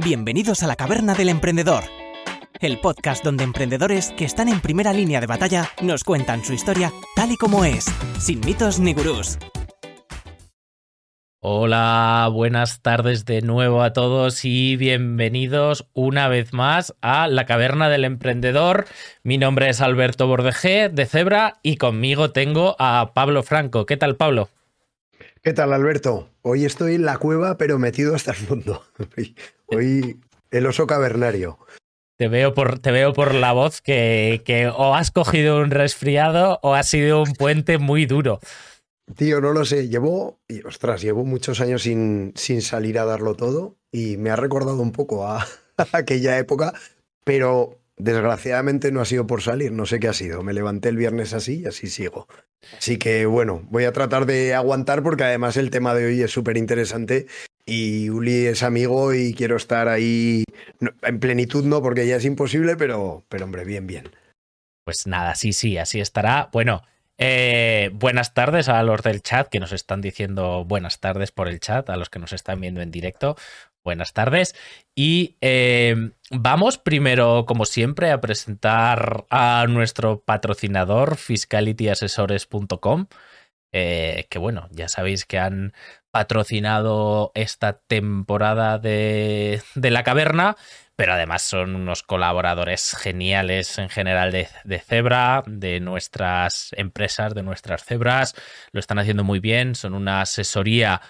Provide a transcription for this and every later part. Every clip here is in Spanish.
Bienvenidos a la Caverna del Emprendedor, el podcast donde emprendedores que están en primera línea de batalla nos cuentan su historia tal y como es, sin mitos ni gurús. Hola, buenas tardes de nuevo a todos y bienvenidos una vez más a la Caverna del Emprendedor. Mi nombre es Alberto Bordejé de Zebra y conmigo tengo a Pablo Franco. ¿Qué tal, Pablo? ¿Qué tal, Alberto? Hoy estoy en la cueva, pero metido hasta el fondo. Hoy el oso cavernario. Te veo por, te veo por la voz que, que o has cogido un resfriado o ha sido un puente muy duro. Tío, no lo sé. Llevo, y ostras, llevo muchos años sin, sin salir a darlo todo y me ha recordado un poco a, a aquella época, pero desgraciadamente no ha sido por salir. No sé qué ha sido. Me levanté el viernes así y así sigo. Así que bueno, voy a tratar de aguantar porque además el tema de hoy es súper interesante y Uli es amigo y quiero estar ahí en plenitud, no, porque ya es imposible, pero, pero hombre, bien, bien. Pues nada, sí, sí, así estará. Bueno, eh, buenas tardes a los del chat que nos están diciendo buenas tardes por el chat, a los que nos están viendo en directo. Buenas tardes. Y eh, vamos primero, como siempre, a presentar a nuestro patrocinador, fiscalityasesores.com. Eh, que bueno, ya sabéis que han patrocinado esta temporada de, de, la caverna, pero además son unos colaboradores geniales en general de, de, Zebra, de nuestras empresas, de nuestras Zebras, lo están haciendo muy bien, son una asesoría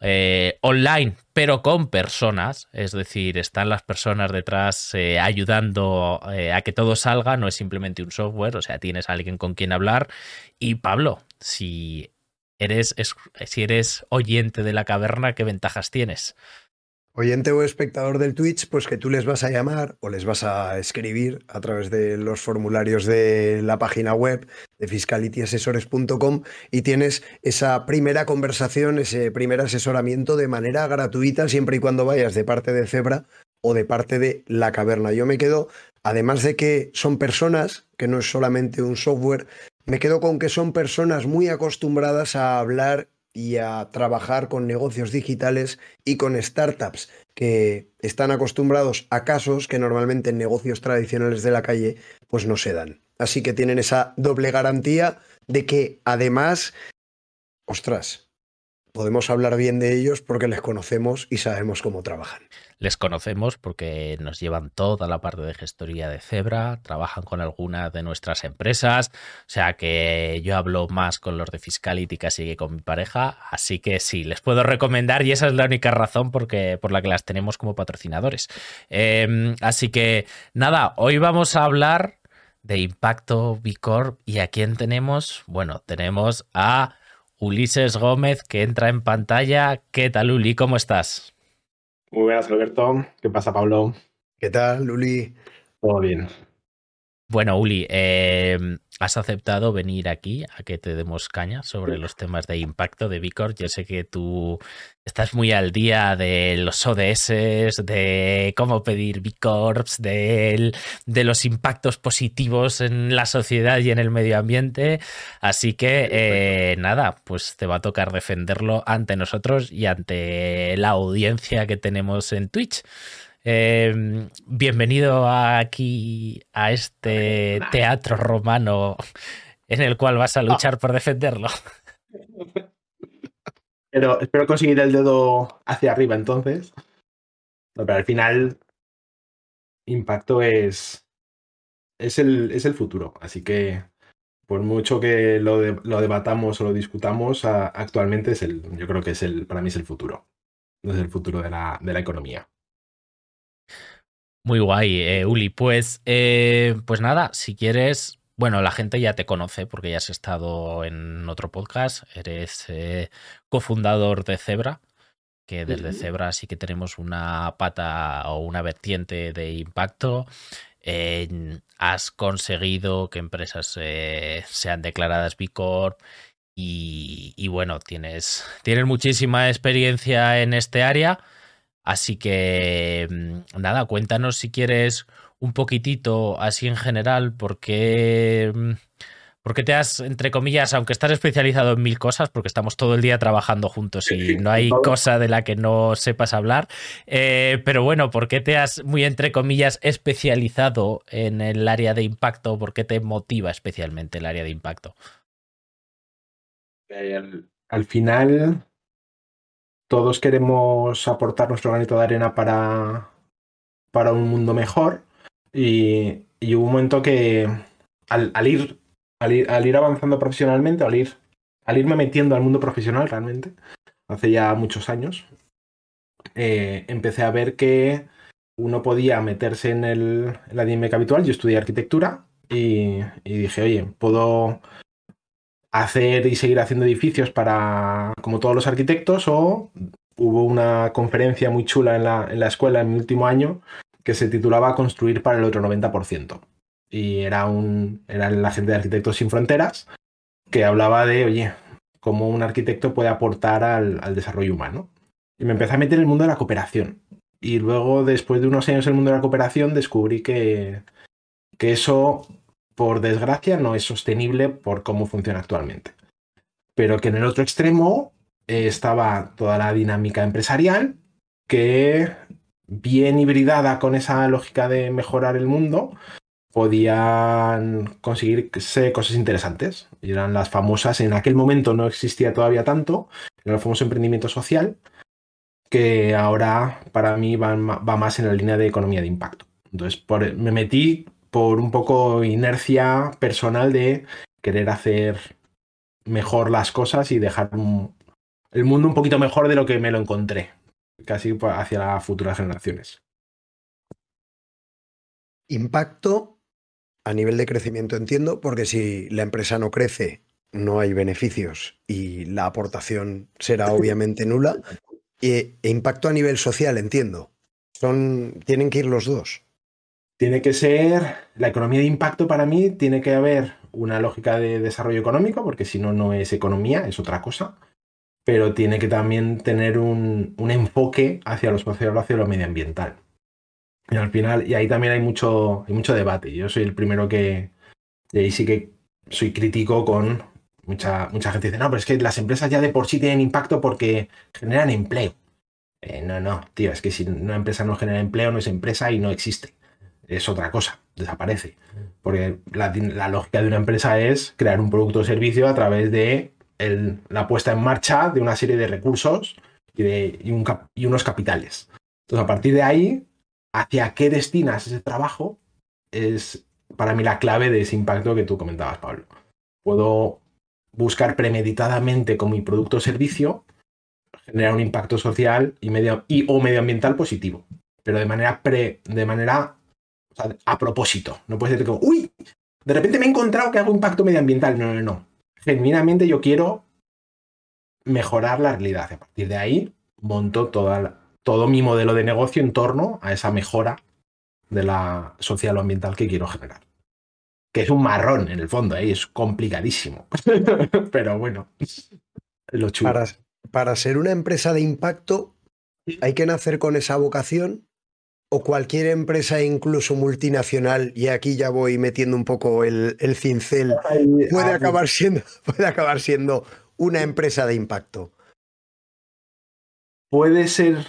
eh, online, pero con personas, es decir, están las personas detrás eh, ayudando eh, a que todo salga, no es simplemente un software, o sea, tienes a alguien con quien hablar. Y Pablo, si eres, es, si eres oyente de la caverna, ¿qué ventajas tienes? Oyente o espectador del Twitch, pues que tú les vas a llamar o les vas a escribir a través de los formularios de la página web de fiscalityasesores.com y tienes esa primera conversación, ese primer asesoramiento de manera gratuita siempre y cuando vayas de parte de Zebra o de parte de la caverna. Yo me quedo, además de que son personas, que no es solamente un software, me quedo con que son personas muy acostumbradas a hablar y a trabajar con negocios digitales y con startups que están acostumbrados a casos que normalmente en negocios tradicionales de la calle pues no se dan. Así que tienen esa doble garantía de que además, ostras, podemos hablar bien de ellos porque les conocemos y sabemos cómo trabajan. Les conocemos porque nos llevan toda la parte de gestoría de Zebra, trabajan con algunas de nuestras empresas, o sea que yo hablo más con los de Fiscality casi que con mi pareja, así que sí, les puedo recomendar y esa es la única razón porque, por la que las tenemos como patrocinadores. Eh, así que nada, hoy vamos a hablar de Impacto B y a quién tenemos, bueno, tenemos a Ulises Gómez, que entra en pantalla. ¿Qué tal, Uli? ¿Cómo estás? Muy buenas, Alberto. ¿Qué pasa, Pablo? ¿Qué tal, Uli? Todo bien. Bueno, Uli, eh, has aceptado venir aquí a que te demos caña sobre los temas de impacto de Vicor. Yo sé que tú estás muy al día de los ODS, de cómo pedir Bicorps, de, de los impactos positivos en la sociedad y en el medio ambiente. Así que eh, nada, pues te va a tocar defenderlo ante nosotros y ante la audiencia que tenemos en Twitch. Eh, bienvenido aquí a este teatro romano en el cual vas a luchar oh. por defenderlo. Pero espero conseguir el dedo hacia arriba entonces. No, pero al final, impacto es, es, el, es el futuro. Así que por mucho que lo, de, lo debatamos o lo discutamos, a, actualmente es el, yo creo que es el, para mí es el futuro. Es el futuro de la, de la economía. Muy guay, eh, Uli. Pues, eh, pues nada, si quieres, bueno, la gente ya te conoce porque ya has estado en otro podcast, eres eh, cofundador de Zebra, que desde Zebra sí que tenemos una pata o una vertiente de impacto. has conseguido que empresas sean declaradas B Corp y, y bueno, tienes, tienes muchísima experiencia en este área. Así que mm, nada, cuéntanos si quieres un poquitito así en general, por qué, mm, ¿Por qué te has, entre comillas, aunque estás especializado en mil cosas, porque estamos todo el día trabajando juntos y no hay cosa de la que no sepas hablar, eh, pero bueno, ¿por qué te has, muy entre comillas, especializado en el área de impacto? ¿Por qué te motiva especialmente el área de impacto? al final, todos queremos aportar nuestro granito de arena para, para un mundo mejor y, hubo un momento que al ir al ir, avanzando profesionalmente, al, ir, al irme metiendo al mundo profesional realmente, hace ya muchos años, eh, empecé a ver que uno podía meterse en, el, la dinámica habitual. Yo estudié arquitectura y, dije, oye, puedo hacer y seguir haciendo edificios para como todos los arquitectos o hubo una conferencia muy chula en la, en la escuela en mi último año que se titulaba Construir para el otro 90% y era, un, era la gente de Arquitectos Sin Fronteras que hablaba de, oye, cómo un arquitecto puede aportar al, desarrollo humano. Y me empecé a meter en el mundo de la cooperación. Y luego, después de unos años en el mundo de la cooperación, descubrí que, que eso, por desgracia, no es sostenible por cómo funciona actualmente. Pero que en el otro extremo eh, estaba toda la dinámica empresarial, que bien hibridada con esa lógica de mejorar el mundo, podían conseguirse cosas interesantes. Y eran las famosas, en aquel momento no existía todavía tanto, era el famoso emprendimiento social, que ahora para mí va, más en la línea de economía de impacto. Entonces me metí por un poco inercia personal de querer hacer mejor las cosas y dejar el mundo un poquito mejor de lo que me lo encontré, casi hacia las futuras generaciones. Impacto a nivel de crecimiento entiendo, porque si la empresa no crece, no hay beneficios y la aportación será obviamente nula. E, impacto a nivel social, entiendo. Son, tienen que ir los dos. Tiene que ser, la economía de impacto para mí tiene que haber una lógica de desarrollo económico, porque si no, no es economía, es otra cosa. Pero tiene que también tener un, un enfoque hacia los procesos, hacia lo medioambiental. Y al final, y ahí también hay mucho, hay mucho debate. Yo soy el primero que, y ahí sí que soy crítico con mucha, mucha gente dice, no, pero es que las empresas ya de por sí tienen impacto porque generan empleo. Eh, no, no, tío, es que si una empresa no genera empleo, no es empresa y no existe. Es otra cosa, desaparece. Porque la, lógica de una empresa es crear un producto o servicio a través de la puesta en marcha de una serie de recursos y, de, y unos capitales. Entonces, a partir de ahí, hacia qué destinas ese trabajo es para mí la clave de ese impacto que tú comentabas, Pablo. Puedo buscar premeditadamente con mi producto o servicio generar un impacto social y, medio, y o medioambiental positivo, pero de manera pre, de manera a propósito. No puede ser como, uy, de repente me he encontrado que hago impacto medioambiental. No, no, no. Genuinamente yo quiero mejorar la realidad. A partir de ahí monto toda la, todo mi modelo de negocio en torno a esa mejora de la social o ambiental que quiero generar. Que es un marrón en el fondo, ¿eh? es complicadísimo. Pero bueno, lo chulo. Para, para ser una empresa de impacto, ¿hay que nacer con esa vocación? ¿O cualquier empresa, incluso multinacional, y aquí ya voy metiendo un poco el, cincel, puede acabar, siendo, puede acabar siendo una empresa de impacto? Puede ser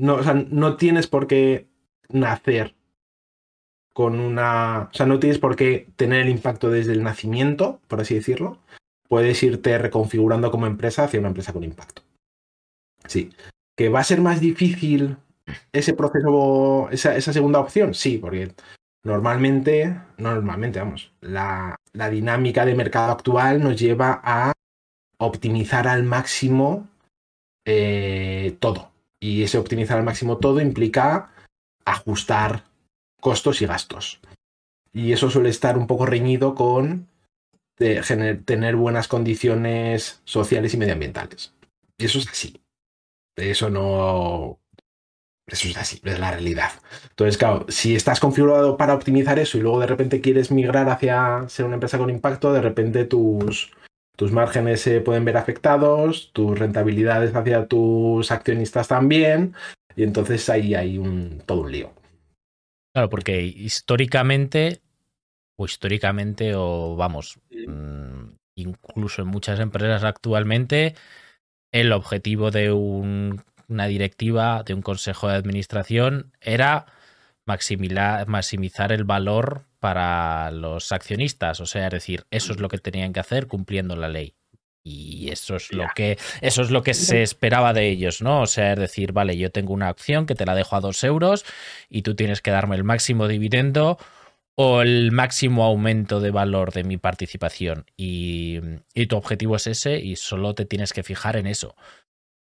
no, o sea, no tienes por qué nacer con una. O sea, no tienes por qué tener el impacto desde el nacimiento, por así decirlo. Puedes irte reconfigurando como empresa hacia una empresa con impacto. Sí. ¿Que va a ser más difícil ese proceso, esa, segunda opción? Sí, porque normalmente, normalmente, vamos, la, la dinámica de mercado actual nos lleva a optimizar al máximo eh, todo. Y ese optimizar al máximo todo implica ajustar costos y gastos. Y eso suele estar un poco reñido con tener buenas condiciones sociales y medioambientales. Y eso es así. Eso no. Eso es así, es la realidad. Entonces, claro, si estás configurado para optimizar eso y luego de repente quieres migrar hacia ser una empresa con impacto, de repente tus, tus márgenes se pueden ver afectados, tus rentabilidades hacia tus accionistas también, y entonces ahí hay un, todo un lío. Claro, porque históricamente, o históricamente, o vamos, Mm, incluso en muchas empresas actualmente, el objetivo de una directiva, de un consejo de administración, era maximizar el valor para los accionistas. O sea, es decir, eso es lo que tenían que hacer cumpliendo la ley. Y eso es lo que eso es lo que se esperaba de ellos, ¿no? O sea, es decir, vale, yo tengo una acción que te la dejo a dos euros y tú tienes que darme el máximo dividendo o el máximo aumento de valor de mi participación. Y, y tu objetivo es ese y solo te tienes que fijar en eso.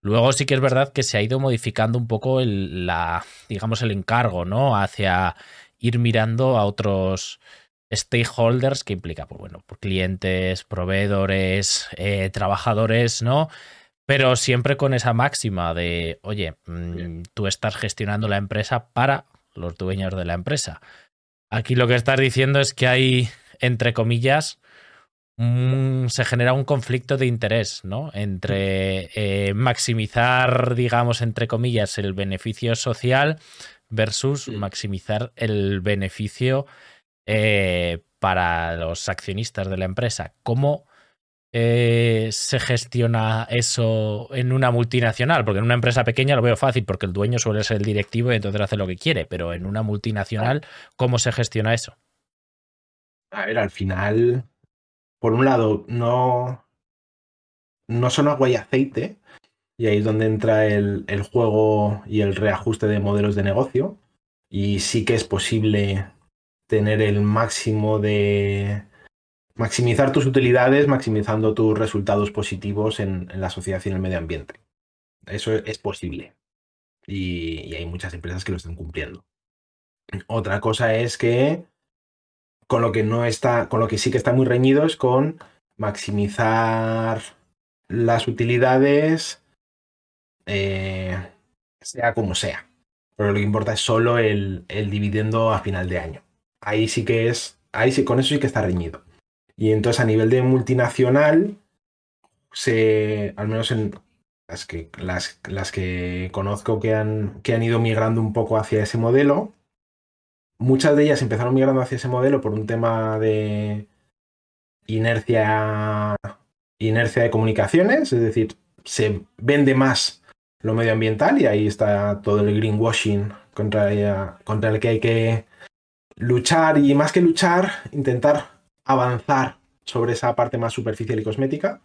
Luego sí que es verdad que se ha ido modificando un poco el, la, digamos, el encargo, ¿no? Hacia ir mirando a otros stakeholders que implica, pues bueno, por clientes, proveedores, eh, trabajadores, ¿no? Pero siempre con esa máxima de, oye, mm, tú estás gestionando la empresa para los dueños de la empresa. Aquí lo que estás diciendo es que hay, entre comillas, se genera un conflicto de interés, ¿no? Entre eh, maximizar, digamos, entre comillas, el beneficio social versus maximizar el beneficio eh, para los accionistas de la empresa. ¿Cómo eh, se gestiona eso en una multinacional? Porque en una empresa pequeña lo veo fácil porque el dueño suele ser el directivo y entonces hace lo que quiere, pero en una multinacional, ¿cómo se gestiona eso? A ver, al final por un lado, no, no son agua y aceite, y ahí es donde entra el, juego y el reajuste de modelos de negocio. Y sí que es posible tener el máximo de maximizar tus utilidades, maximizando tus resultados positivos en, la sociedad y en el medio ambiente. Eso es posible. Y, y, hay muchas empresas que lo están cumpliendo. Otra cosa es que con lo que no está, con lo que sí que está muy reñido es con maximizar las utilidades, eh, sea como sea. Pero lo que importa es solo el, dividendo a final de año. Ahí sí que es, ahí sí, con eso sí que está reñido. Y entonces a nivel de multinacional, se, al menos en las que, las, las que conozco que han, que han ido migrando un poco hacia ese modelo, muchas de ellas empezaron migrando hacia ese modelo por un tema de inercia, inercia de comunicaciones, es decir, se vende más lo medioambiental y ahí está todo el greenwashing contra, contra el que hay que luchar y más que luchar, intentar avanzar sobre esa parte más superficial y cosmética.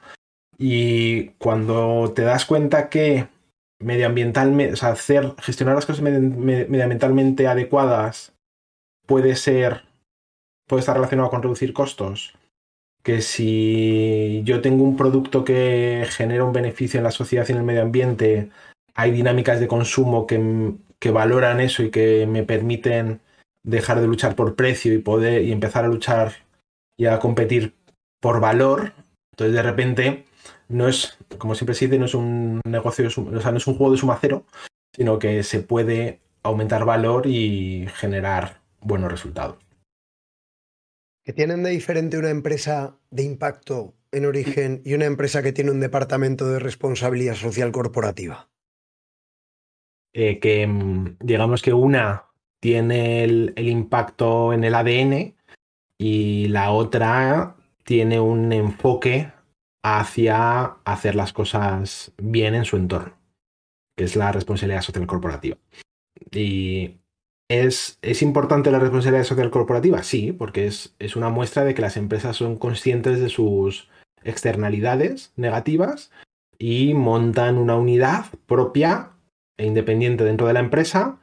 Y cuando te das cuenta que medioambientalmente, o sea, hacer, gestionar las cosas medioambientalmente adecuadas puede ser, puede estar relacionado con reducir costos. Que si yo tengo un producto que genera un beneficio en la sociedad y en el medio ambiente, hay dinámicas de consumo que, que valoran eso y que me permiten dejar de luchar por precio y poder y empezar a luchar y a competir por valor. Entonces de repente no es, como siempre se dice, no es un negocio, o sea, no es un juego de suma cero, sino que se puede aumentar valor y generar buenos resultados. ¿Qué tienen de diferente una empresa de impacto en origen y una empresa que tiene un departamento de responsabilidad social corporativa? Eh, que mm, digamos que una tiene el, impacto en el ADN y la otra tiene un enfoque hacia hacer las cosas bien en su entorno, que es la responsabilidad social corporativa. Y ¿Es, importante la responsabilidad social corporativa? Sí, porque es, es, una muestra de que las empresas son conscientes de sus externalidades negativas y montan una unidad propia e independiente dentro de la empresa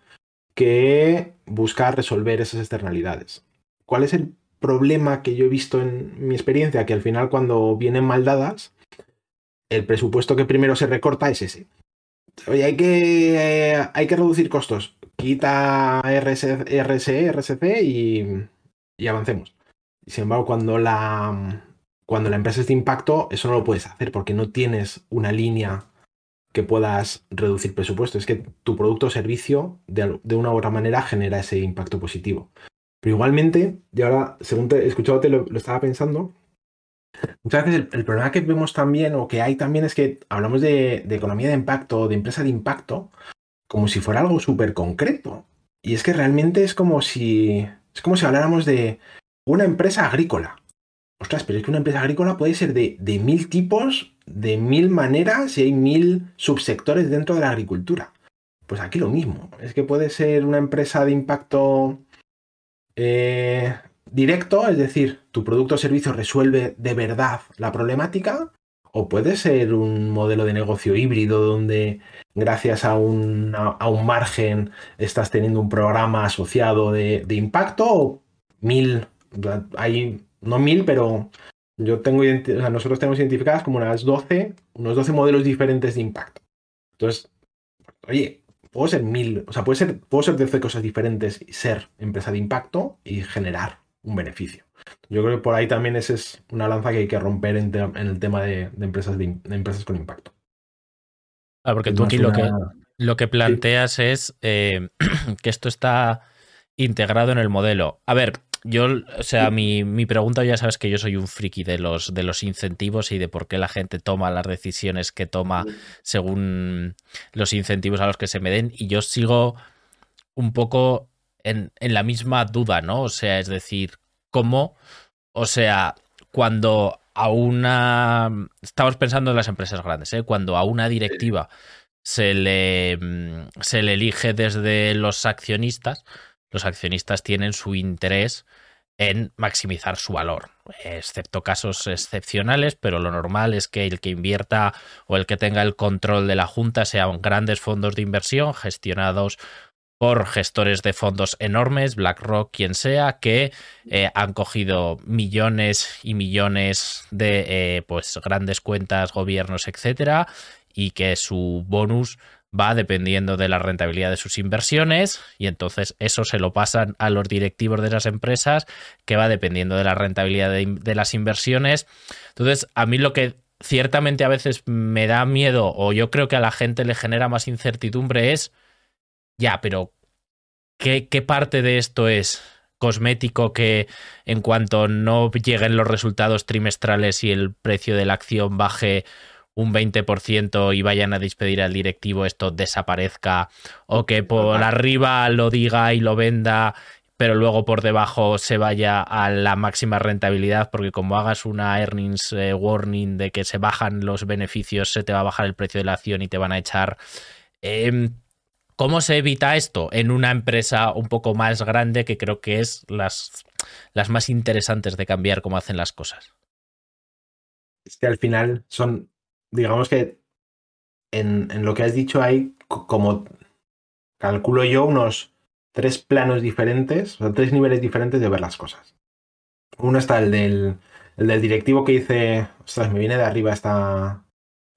que busca resolver esas externalidades. ¿Cuál es el problema que yo he visto en mi experiencia? Que al final cuando vienen mal dadas, el presupuesto que primero se recorta es ese. Oye, hay que, eh, hay que reducir costos quita RSC, RSC y, avancemos. Sin embargo, cuando la, cuando la empresa es de impacto, eso no lo puedes hacer porque no tienes una línea que puedas reducir presupuesto. Es que tu producto o servicio, de, una u otra manera, genera ese impacto positivo. Pero igualmente, y ahora, según te escuchado, lo, lo estaba pensando, muchas veces el, problema que vemos también, o que hay también, es que hablamos de, de economía de impacto, de empresa de impacto, como si fuera algo súper concreto. Y es que realmente es como si. Es como si habláramos de una empresa agrícola. ostras, pero es que una empresa agrícola puede ser de, de mil tipos, de mil maneras y hay mil subsectores dentro de la agricultura. Pues aquí lo mismo. Es que puede ser una empresa de impacto eh, directo, es decir, tu producto o servicio resuelve de verdad la problemática, o puede ser un modelo de negocio híbrido donde gracias a un, a un margen estás teniendo un programa asociado de, de impacto, o mil, hay, no mil, pero yo tengo, nosotros tenemos identificadas como unas 12, unos 12 modelos diferentes de impacto. Entonces, oye, puedo ser mil, o sea, puede ser, puedo ser de cosas diferentes y ser empresa de impacto y generar un beneficio. Yo creo que por ahí también esa es una lanza que hay que romper en, el tema de, empresas de, empresas con impacto. Ah, porque tú aquí lo, que, lo que planteas es eh, que esto está integrado en el modelo. A ver, yo, o sea, mi, mi, pregunta ya sabes que yo soy un friki de los, de los incentivos y de por qué la gente toma las decisiones que toma según los incentivos a los que se me den. Y yo sigo un poco en, en la misma duda, ¿no? O sea, es decir, cómo, o sea, cuando a una. Estamos pensando en las empresas grandes, ¿eh? Cuando a una directiva se le, se le elige desde los accionistas los accionistas tienen su interés en maximizar su valor, excepto casos excepcionales, pero lo normal es que el que invierta o el que tenga el control de la junta sean grandes fondos de inversión gestionados por gestores de fondos enormes, BlackRock, quien sea, que eh, han cogido millones y millones de eh, pues grandes cuentas, gobiernos, etcétera, y que su bonus va dependiendo de la rentabilidad de sus inversiones y entonces eso se lo pasan a los directivos de las empresas que va dependiendo de la rentabilidad de, las inversiones. Entonces, a mí lo que ciertamente a veces me da miedo o yo creo que a la gente le genera más incertidumbre es, ya, pero ¿qué, qué parte de esto es cosmético que en cuanto no lleguen los resultados trimestrales y el precio de la acción baje un 20% y vayan a despedir al directivo, esto desaparezca, o que por arriba lo diga y lo venda, pero luego por debajo se vaya a la máxima rentabilidad, porque como hagas una earnings eh, warning de que se bajan los beneficios, se te va a bajar el precio de la acción y te van a echar. Em, ¿Cómo se evita esto en una empresa un poco más grande que creo que es las, las más interesantes de cambiar cómo hacen las cosas? Es que al final son digamos que en, lo que has dicho hay como, calculo yo, unos tres planos diferentes, o sea, tres niveles diferentes de ver las cosas. Uno está el del, el del directivo que dice, ostras, me viene de arriba esta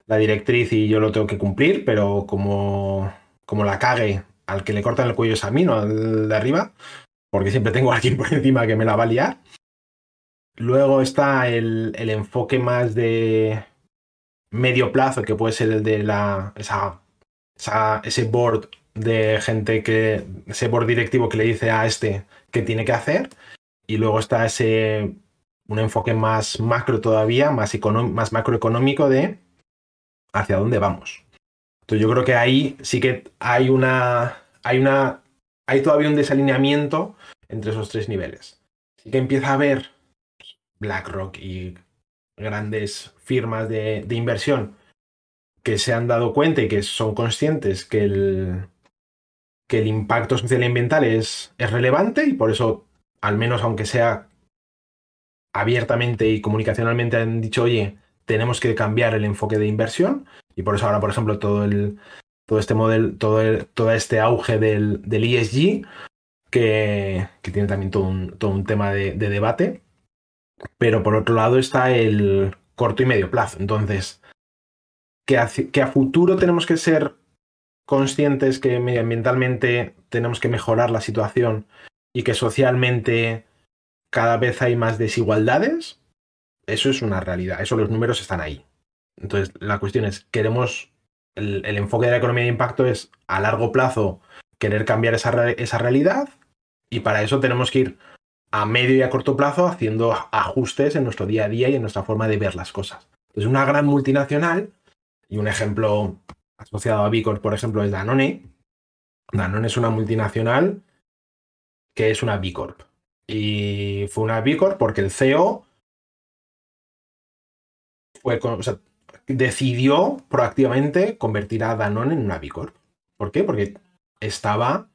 la directriz y yo lo tengo que cumplir, pero como, como la cague al que le cortan el cuello es a mí, no al de arriba, porque siempre tengo a alguien por encima que me la va a liar. Luego está el, el enfoque más de medio plazo, que puede ser el de la, esa, ese board de gente que, ese board directivo que le dice a este qué tiene que hacer. Y luego está ese, un enfoque más macro todavía, más, más macroeconómico de hacia dónde vamos. Entonces yo creo que ahí sí que hay una, hay una, hay todavía un desalineamiento entre esos tres niveles. Sí que empieza a haber BlackRock y grandes firmas de, inversión que se han dado cuenta y que son conscientes que el, que el impacto social y ambiental es, es relevante y por eso, al menos aunque sea abiertamente y comunicacionalmente han dicho, oye, tenemos que cambiar el enfoque de inversión y por eso ahora, por ejemplo, todo el todo este modelo, todo, todo este auge del, del ESG, que, que, tiene también todo un, todo un tema de, de, debate. Pero por otro lado está el corto y medio plazo. Entonces, que que a futuro tenemos que ser conscientes que medioambientalmente tenemos que mejorar la situación y que socialmente cada vez hay más desigualdades, eso es una realidad, eso los números están ahí. Entonces, la cuestión es, queremos, el, enfoque de la economía de impacto es a largo plazo querer cambiar esa, esa realidad y para eso tenemos que ir a medio y a corto plazo haciendo ajustes en nuestro día a día y en nuestra forma de ver las cosas. Es una gran multinacional y un ejemplo asociado a Bicor, por ejemplo, es Danone. Danone es una multinacional que es una B Corp. Y fue una B Corp porque el CEO fue, decidió proactivamente convertir a Danone en una Bicorp. ¿Por qué? Porque estaba,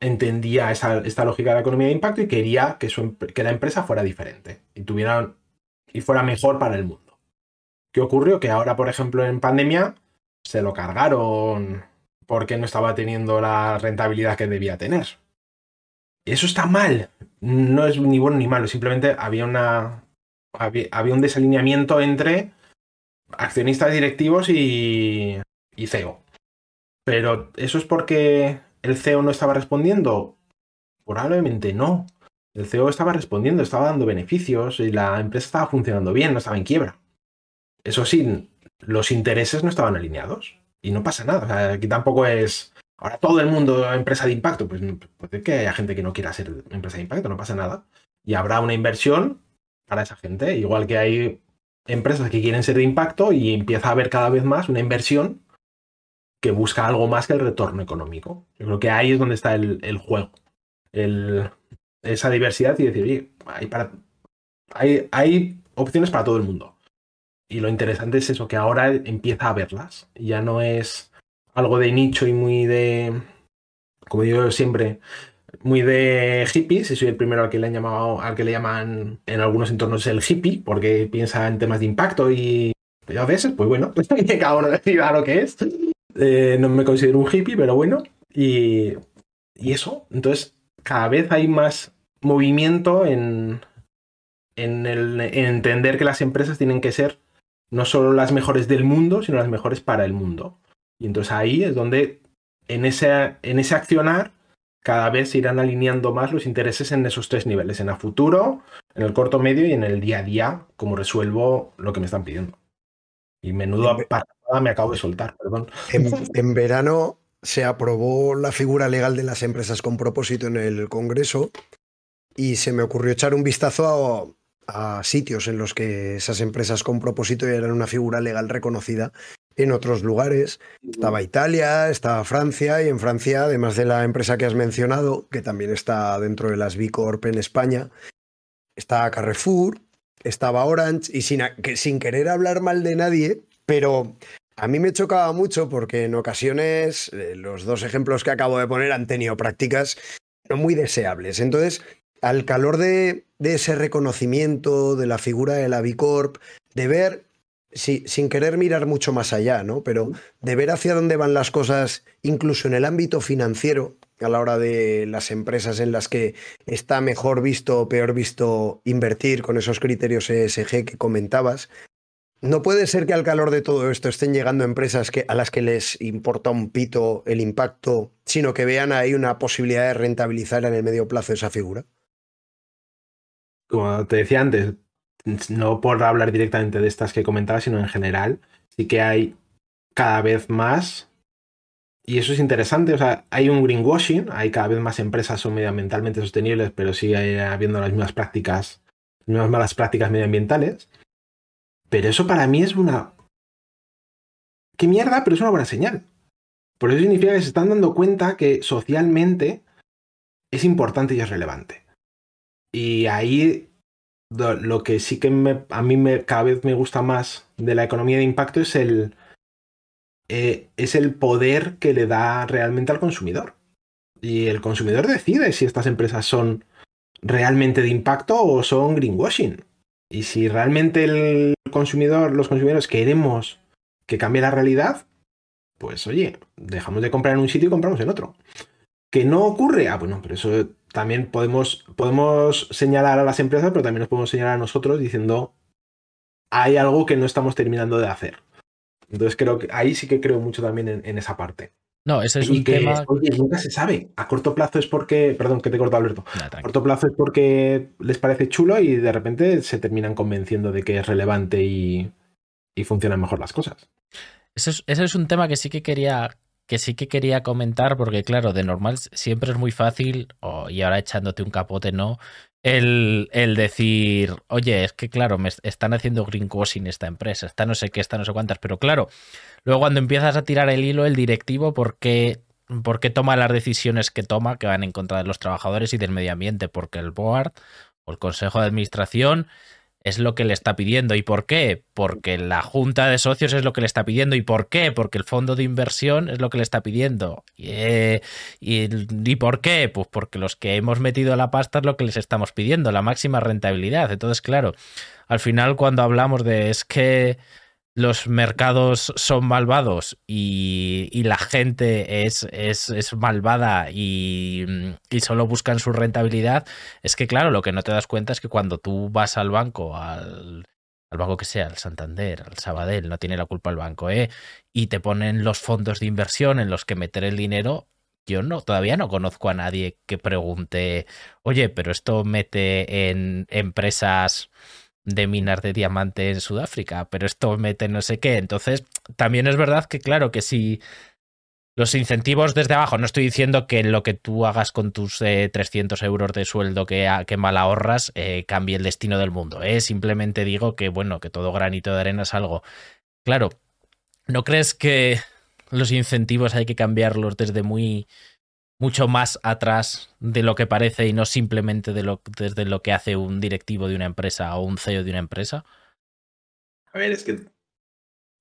entendía esta lógica de la economía de impacto y quería que, su, que la empresa fuera diferente y tuviera y fuera mejor para el mundo. ¿Qué ocurrió? Que ahora, por ejemplo, en pandemia se lo cargaron porque no estaba teniendo la rentabilidad que debía tener. Eso está mal. No es ni bueno ni malo. Simplemente había una. Había, un desalineamiento entre accionistas directivos y, y CEO. Pero ¿eso es porque el CEO no estaba respondiendo? Probablemente no. El CEO estaba respondiendo, estaba dando beneficios y la empresa estaba funcionando bien, no estaba en quiebra. Eso sí, los intereses no estaban alineados y no pasa nada. aquí tampoco es. Ahora todo el mundo empresa de impacto. Pues puede que haya gente que no quiera ser empresa de impacto, no pasa nada. Y habrá una inversión para esa gente. Igual que hay empresas que quieren ser de impacto y empieza a haber cada vez más una inversión que busca algo más que el retorno económico. Yo creo que ahí es donde está el, juego. esa diversidad y decir, oye, hay, para, hay, hay opciones para todo el mundo. Y lo interesante es eso, que ahora empieza a verlas. Ya no es algo de nicho y muy de, como digo siempre, muy de hippies. Y soy el primero al que le han llamado, al que le llaman en algunos entornos el hippie, porque piensa en temas de impacto y a veces, pues bueno, que cada uno decida lo que es. Eh, no me considero un hippie, pero bueno. Y, y eso, entonces cada vez hay más movimiento en, en entender que las empresas tienen que ser no solo las mejores del mundo, sino las mejores para el mundo. Y entonces ahí es donde en ese, en ese accionar cada vez se irán alineando más los intereses en esos tres niveles, en el futuro, en el corto medio y en el día a día, como resuelvo lo que me están pidiendo. Y menudo parada me acabo de soltar, perdón. En, en, verano se aprobó la figura legal de las empresas con propósito en el Congreso y se me ocurrió echar un vistazo a sitios en los que esas empresas con propósito eran una figura legal reconocida en otros lugares. Estaba Italia, estaba Francia, y en Francia, además de la empresa que has mencionado, que también está dentro de las B Corp en España, está Carrefour, estaba Orange, y sin, sin querer hablar mal de nadie, pero a mí me chocaba mucho porque en ocasiones eh, los dos ejemplos que acabo de poner han tenido prácticas no muy deseables. Entonces, al calor de, ese reconocimiento de la figura de la Bicorp, de ver, sin querer mirar mucho más allá, ¿no? Pero de ver hacia dónde van las cosas, incluso en el ámbito financiero, a la hora de las empresas en las que está mejor visto o peor visto invertir con esos criterios ESG que comentabas. No puede ser que al calor de todo esto estén llegando empresas que, a las que les importa un pito el impacto, sino que vean ahí una posibilidad de rentabilizar en el medio plazo esa figura como te decía antes, no por hablar directamente de estas que comentaba, sino en general, sí que hay cada vez más, y eso es interesante, o sea, hay un greenwashing, hay cada vez más empresas son medioambientalmente sostenibles, pero sigue habiendo las mismas prácticas, las mismas malas prácticas medioambientales. Pero eso para mí es una... ¡Qué mierda! Pero es una buena señal. Por eso significa que se están dando cuenta que socialmente es importante y es relevante. Y ahí lo que sí que a mí me, cada vez me gusta más de la economía de impacto es el, eh, es el poder que le da realmente al consumidor. Y el consumidor decide si estas empresas son realmente de impacto o son greenwashing. Y si realmente el consumidor, los consumidores queremos que cambie la realidad, pues oye, dejamos de comprar en un sitio y compramos en otro. ¿Que no ocurre? Ah, bueno, pero eso también podemos, podemos señalar a las empresas, pero también nos podemos señalar a nosotros diciendo hay algo que no estamos terminando de hacer. Entonces creo que ahí sí que creo mucho también en, esa parte. No, ese es un tema. Oye, nunca se sabe. A corto plazo es porque. Perdón, que te he cortado, Alberto. a corto plazo es porque les parece chulo y de repente se terminan convenciendo de que es relevante y, y funcionan mejor las cosas. ese es un tema que sí que quería que sí que quería comentar, porque claro, de normal siempre es muy fácil, y ahora echándote un capote, ¿no? El, el, decir, oye, es que claro, me están haciendo greenwashing esta empresa, está no sé qué, está no sé cuántas, pero claro, luego cuando empiezas a tirar el hilo, el directivo, ¿por qué, por qué toma las decisiones que toma que van en contra de los trabajadores y del medio ambiente? Porque el board o el consejo de administración es lo que le está pidiendo. ¿Y por qué? Porque la junta de socios es lo que le está pidiendo. ¿Y por qué? Porque el fondo de inversión es lo que le está pidiendo. Eh, y, por qué? Pues porque los que hemos metido la pasta es lo que les estamos pidiendo, la máxima rentabilidad. Entonces, claro, al final cuando hablamos de es que los mercados son malvados y, la gente es, malvada y, y, solo buscan su rentabilidad, es que claro, lo que no te das cuenta es que cuando tú vas al banco, al, al banco que sea, al Santander, al Sabadell, no tiene la culpa el banco, ¿eh? y te ponen los fondos de inversión en los que meter el dinero, yo no, todavía no conozco a nadie que pregunte, oye, pero esto mete en empresas de minar de diamante en Sudáfrica, pero esto mete no sé qué. Entonces, también es verdad que, claro, que si los incentivos desde abajo, no estoy diciendo que lo que tú hagas con tus 300 eh, euros de sueldo que, que mal ahorras eh, cambie el destino del mundo. ¿eh? Simplemente digo que, bueno, que todo granito de arena es algo. Claro, ¿no crees que los incentivos hay que cambiarlos desde muy mucho más atrás de lo que parece y no simplemente de lo, desde lo que hace un directivo de una empresa o un CEO de una empresa? A ver, es que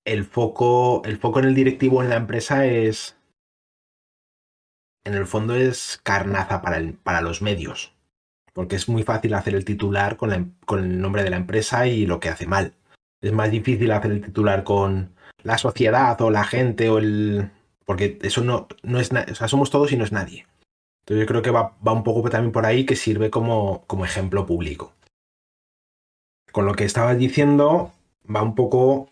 el foco, el foco en el directivo en la empresa es. En el fondo es carnaza para, el, para los medios. Porque es muy fácil hacer el titular con, con el nombre de la empresa y lo que hace mal. Es más difícil hacer el titular con la sociedad o la gente o el, porque eso no, no es o sea, somos todos y no es nadie. Entonces yo creo que va, va un poco también por ahí que sirve como, como ejemplo público. Con lo que estabas diciendo, va un poco.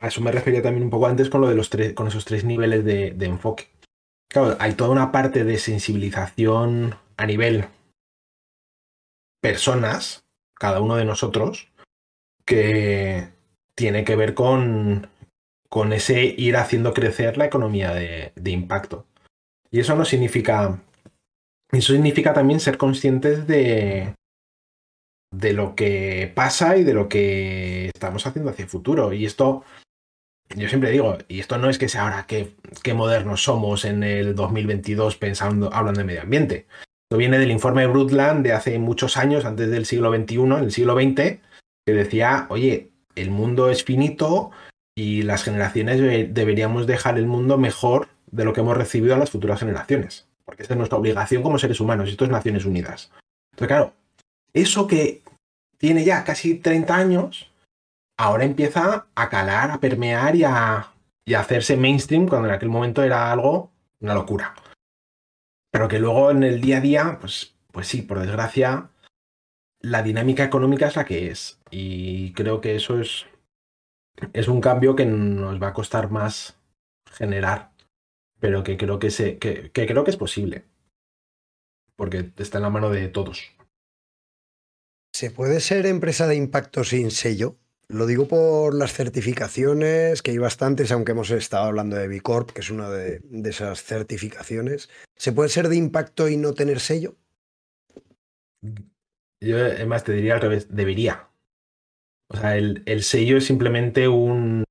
A eso me refería también un poco antes con lo de los tres, con esos tres niveles de, de enfoque. Claro, hay toda una parte de sensibilización a nivel personas, cada uno de nosotros, que tiene que ver con con ese ir haciendo crecer la economía de, impacto. Y eso no significa. Eso significa también ser conscientes de, de lo que pasa y de lo que estamos haciendo hacia el futuro. Y esto, yo siempre digo, y esto no es que sea ahora que, modernos somos en el 2022 pensando, hablando de medio ambiente. Esto viene del informe Brundtland de hace muchos años, antes del siglo XXI, en el siglo XX, que decía, oye, el mundo es finito, y las generaciones deberíamos dejar el mundo mejor de lo que hemos recibido a las futuras generaciones. Porque esa es nuestra obligación como seres humanos, y esto es Naciones Unidas. Entonces, claro, eso que tiene ya casi 30 años, ahora empieza a calar, a permear y a, y a hacerse mainstream cuando en aquel momento era algo, una locura. Pero que luego en el día a día, pues, pues sí, por desgracia, la dinámica económica es la que es. Y creo que eso es es un cambio que nos va a costar más generar, pero que creo que, se, que, creo que es posible, porque está en la mano de todos. ¿Se puede ser empresa de impacto sin sello? Lo digo por las certificaciones, que hay bastantes, aunque hemos estado hablando de Bicorp, que es una de, de esas certificaciones. ¿Se puede ser de impacto y no tener sello? Yo, además, te diría al revés, debería. O sea, el, sello es simplemente un,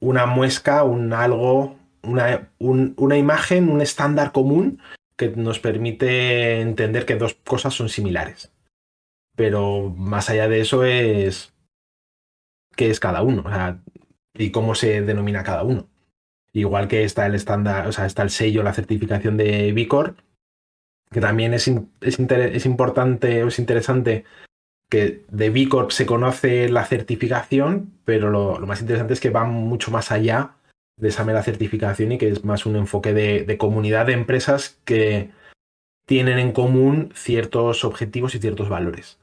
una muesca, un algo, una, una imagen, un estándar común que nos permite entender que dos cosas son similares. Pero más allá de eso es qué es cada uno o sea, y cómo se denomina cada uno. Igual que está el estándar, o sea, está el sello, la certificación de Vicor, que también es, es, es importante o es interesante que de B Corp se conoce la certificación, pero lo, más interesante es que va mucho más allá de esa mera certificación y que es más un enfoque de, comunidad de empresas que tienen en común ciertos objetivos y ciertos valores,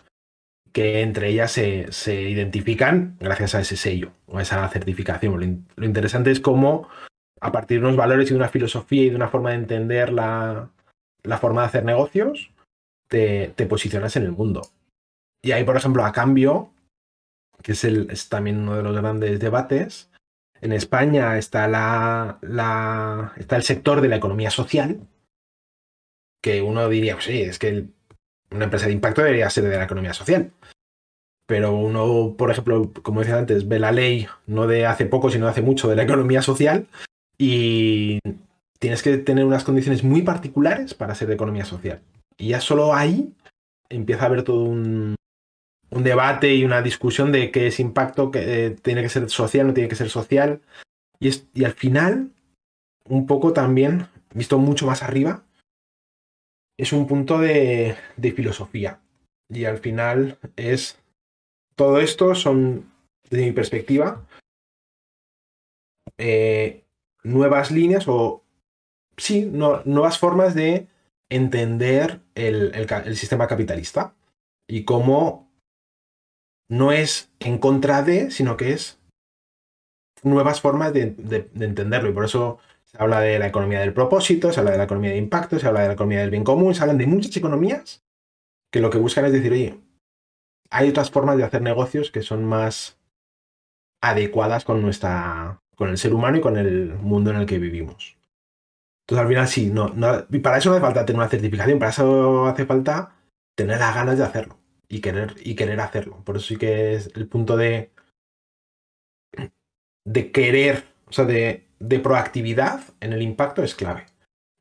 que entre ellas se, identifican gracias a ese sello o a esa certificación. Lo, interesante es cómo a partir de unos valores y de una filosofía y de una forma de entender la, forma de hacer negocios, te posicionas en el mundo. Y ahí, por ejemplo, a cambio, que es, el, es también uno de los grandes debates, en España está, la, está el sector de la economía social, que uno diría, pues sí, es que una empresa de impacto debería ser de la economía social. Pero uno, por ejemplo, como decía antes, ve la ley no de hace poco, sino de hace mucho de la economía social y tienes que tener unas condiciones muy particulares para ser de economía social. Y ya solo ahí empieza a haber todo un, un debate y una discusión de qué es impacto, que eh, tiene que ser social, no tiene que ser social. Y, es, y al final, un poco también, visto mucho más arriba, es un punto de, de filosofía. Y al final es... Todo esto son, desde mi perspectiva, eh, nuevas líneas o, sí, no, nuevas formas de entender el, el, el, sistema capitalista y cómo no es en contra de, sino que es nuevas formas de, de, de, entenderlo. Y por eso se habla de la economía del propósito, se habla de la economía de impacto, se habla de la economía del bien común, se hablan de muchas economías que lo que buscan es decir, oye, hay otras formas de hacer negocios que son más adecuadas con nuestra con el ser humano y con el mundo en el que vivimos. Entonces al final sí, no, no, y para eso hace falta tener una certificación, para eso hace falta tener las ganas de hacerlo y querer, y querer hacerlo. Por eso sí que es el punto de, de querer, o sea, de, de proactividad en el impacto es clave.